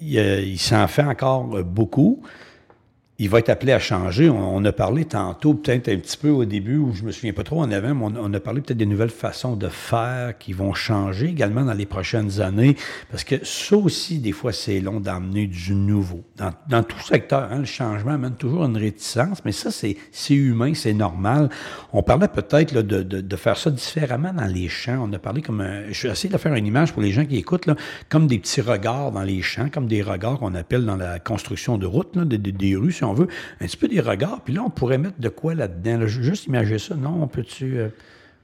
il, s'en fait encore beaucoup il va être appelé à changer. On, a parlé tantôt, peut-être un petit peu au début, où je me souviens pas trop en avant, mais on, a parlé peut-être des nouvelles façons de faire qui vont changer également dans les prochaines années. Parce que ça aussi, des fois, c'est long d'amener du nouveau. Dans, tout secteur, hein, le changement amène toujours une réticence, mais ça, c'est humain, c'est normal. On parlait peut-être de, de, de faire ça différemment dans les champs. On a parlé comme un, je vais essayer de faire une image pour les gens qui écoutent, là, comme des petits regards dans les champs, comme des regards qu'on appelle dans la construction de routes, des, des- des rues, veut, un petit peu des regards. Puis là, on pourrait mettre de quoi là-dedans? là? Juste imaginer ça, non? On peut-tu... euh,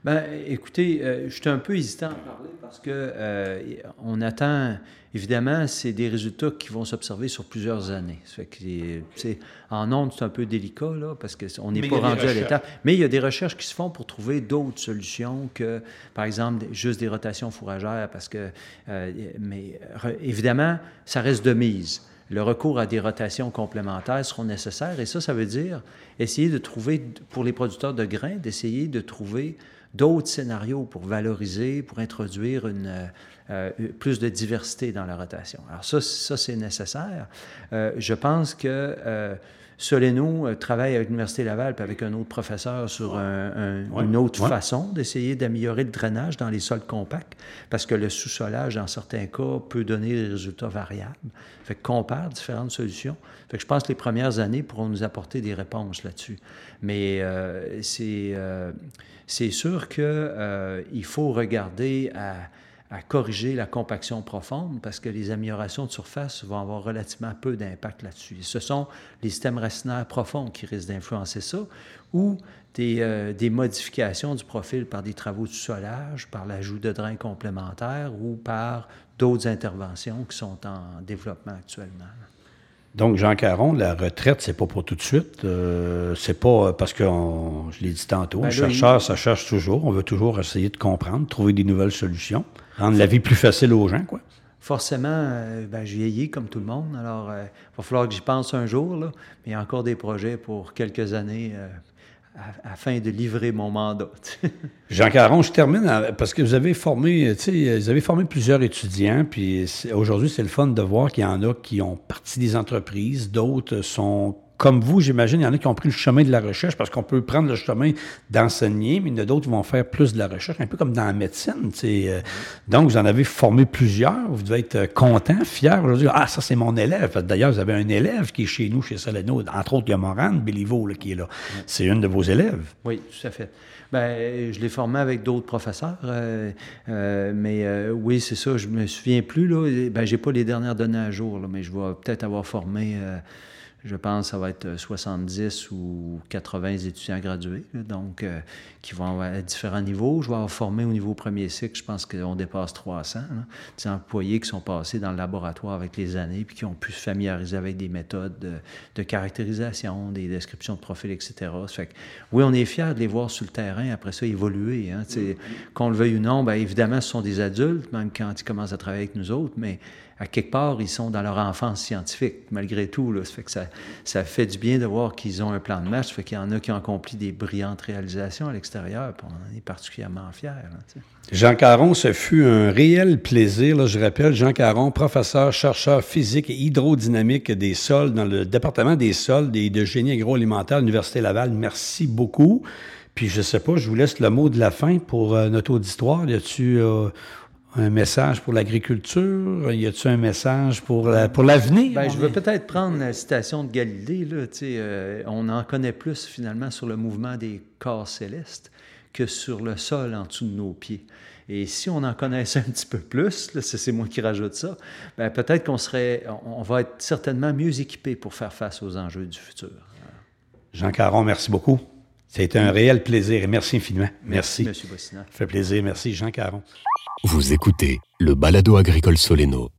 Ben, écoutez, euh, je suis un peu hésitant à en parler parce que euh, on attend, évidemment, c'est des résultats qui vont s'observer sur plusieurs années. Ça fait que, les- tu sais, en ondes, c'est un peu délicat, là, parce qu'on n'est pas il y a des rendu à recherches. l'étape. Mais il y a des recherches qui se font pour trouver d'autres solutions que, par exemple, juste des rotations fourragères, parce que, euh, mais re- évidemment, ça reste de mise. Le recours à des rotations complémentaires seront nécessaires et ça, ça veut dire essayer de trouver, pour les producteurs de grains, d'essayer de trouver d'autres scénarios pour valoriser, pour introduire une, euh, plus de diversité dans la rotation. Alors ça, ça c'est nécessaire. Euh, je pense que euh, Soleno euh, travaille avec l'Université Laval puis avec un autre professeur sur un- un- Ouais, une autre ouais. façon d'essayer d'améliorer le drainage dans les sols compacts, parce que le sous-solage, dans certains cas, peut donner des résultats variables. Fait qu'on compare différentes solutions. Fait que je pense que les premières années pourront nous apporter des réponses là-dessus. Mais euh, c'est euh, c'est sûr qu'il faut regarder à, à corriger la compaction profonde parce que les améliorations de surface vont avoir relativement peu d'impact là-dessus. Ce sont les systèmes racinaires profonds qui risquent d'influencer ça ou des, euh, des, modifications du profil par des travaux de solage, par l'ajout de drains complémentaires ou par d'autres interventions qui sont en développement actuellement. Donc, Jean Caron, la retraite, c'est pas pour tout de suite. Euh, c'est pas parce que, je l'ai dit tantôt, ben un chercheur, ça cherche toujours. On veut toujours essayer de comprendre, trouver des nouvelles solutions, rendre la vie plus facile aux gens, quoi. Forcément, euh, ben, je vieillis comme tout le monde, alors il va falloir que j'y pense un jour, là, mais il y a encore des projets pour quelques années afin de livrer mon mandat. Jean Caron, je termine parce que vous avez formé, vous avez formé plusieurs étudiants, puis aujourd'hui, c'est le fun de voir qu'il y en a qui ont parti des entreprises, d'autres sont comme vous, j'imagine, il y en a qui ont pris le chemin de la recherche parce qu'on peut prendre le chemin d'enseigner, mais il y en a d'autres qui vont faire plus de la recherche, un peu comme dans la médecine. Euh. donc, vous en avez formé plusieurs. Vous devez être content, fier aujourd'hui. Ah, ça, c'est mon élève. D'ailleurs, vous avez un élève qui est chez nous, chez Soleno. Entre autres, il y a Morane Béliveau qui est là. C'est une de vos élèves. Oui, tout à fait. Ben, je l'ai formé avec d'autres professeurs, euh, euh, mais oui, c'est ça. Je me souviens plus là. Ben, j'ai pas les dernières données à jour, mais je vais peut-être avoir formé je pense que ça va être 70 euh, ou 80 étudiants gradués, donc euh, qui vont avoir différents niveaux. Je vais avoir formé au niveau premier cycle, je pense qu'on dépasse 300. Des employés qui sont passés dans le laboratoire avec les années, puis qui ont pu se familiariser avec des méthodes de, caractérisation, des descriptions de profil, etc. fait que, oui, on est fiers de les voir sur le terrain, après ça, évoluer. Hein, Qu'on le veuille ou non, bien, évidemment, ce sont des adultes, même quand ils commencent à travailler avec nous autres, mais à quelque part, ils sont dans leur enfance scientifique, malgré tout. Ça fait du bien de voir qu'ils ont un plan de match. Ça fait qu'il y en a qui ont accompli des brillantes réalisations à l'extérieur. on en est particulièrement fiers. Jean Caron, ce fut un réel plaisir. je rappelle, Jean Caron, professeur, chercheur physique et hydrodynamique des sols dans le département des sols et de génie agroalimentaire à l'Université Laval. Merci beaucoup. Puis je sais pas, je vous laisse le mot de la fin pour euh, notre auditoire. Y a-tu euh, un message pour l'agriculture? Y a-t-il un message pour, pour l'avenir? Ben, je veux peut-être prendre la citation de Galilée. Là, euh, on en connaît plus finalement sur le mouvement des corps célestes que sur le sol en dessous de nos pieds. Et si on en connaissait un petit peu plus, c'est moi qui rajoute ça, ben, peut-être qu'on serait, on va être certainement mieux équipé pour faire face aux enjeux du futur. Jean Caron, merci beaucoup. C'était un réel plaisir et merci infiniment. Merci. Merci, Ça fait plaisir. Merci, Jean Caron. Vous écoutez le balado agricole Soleno.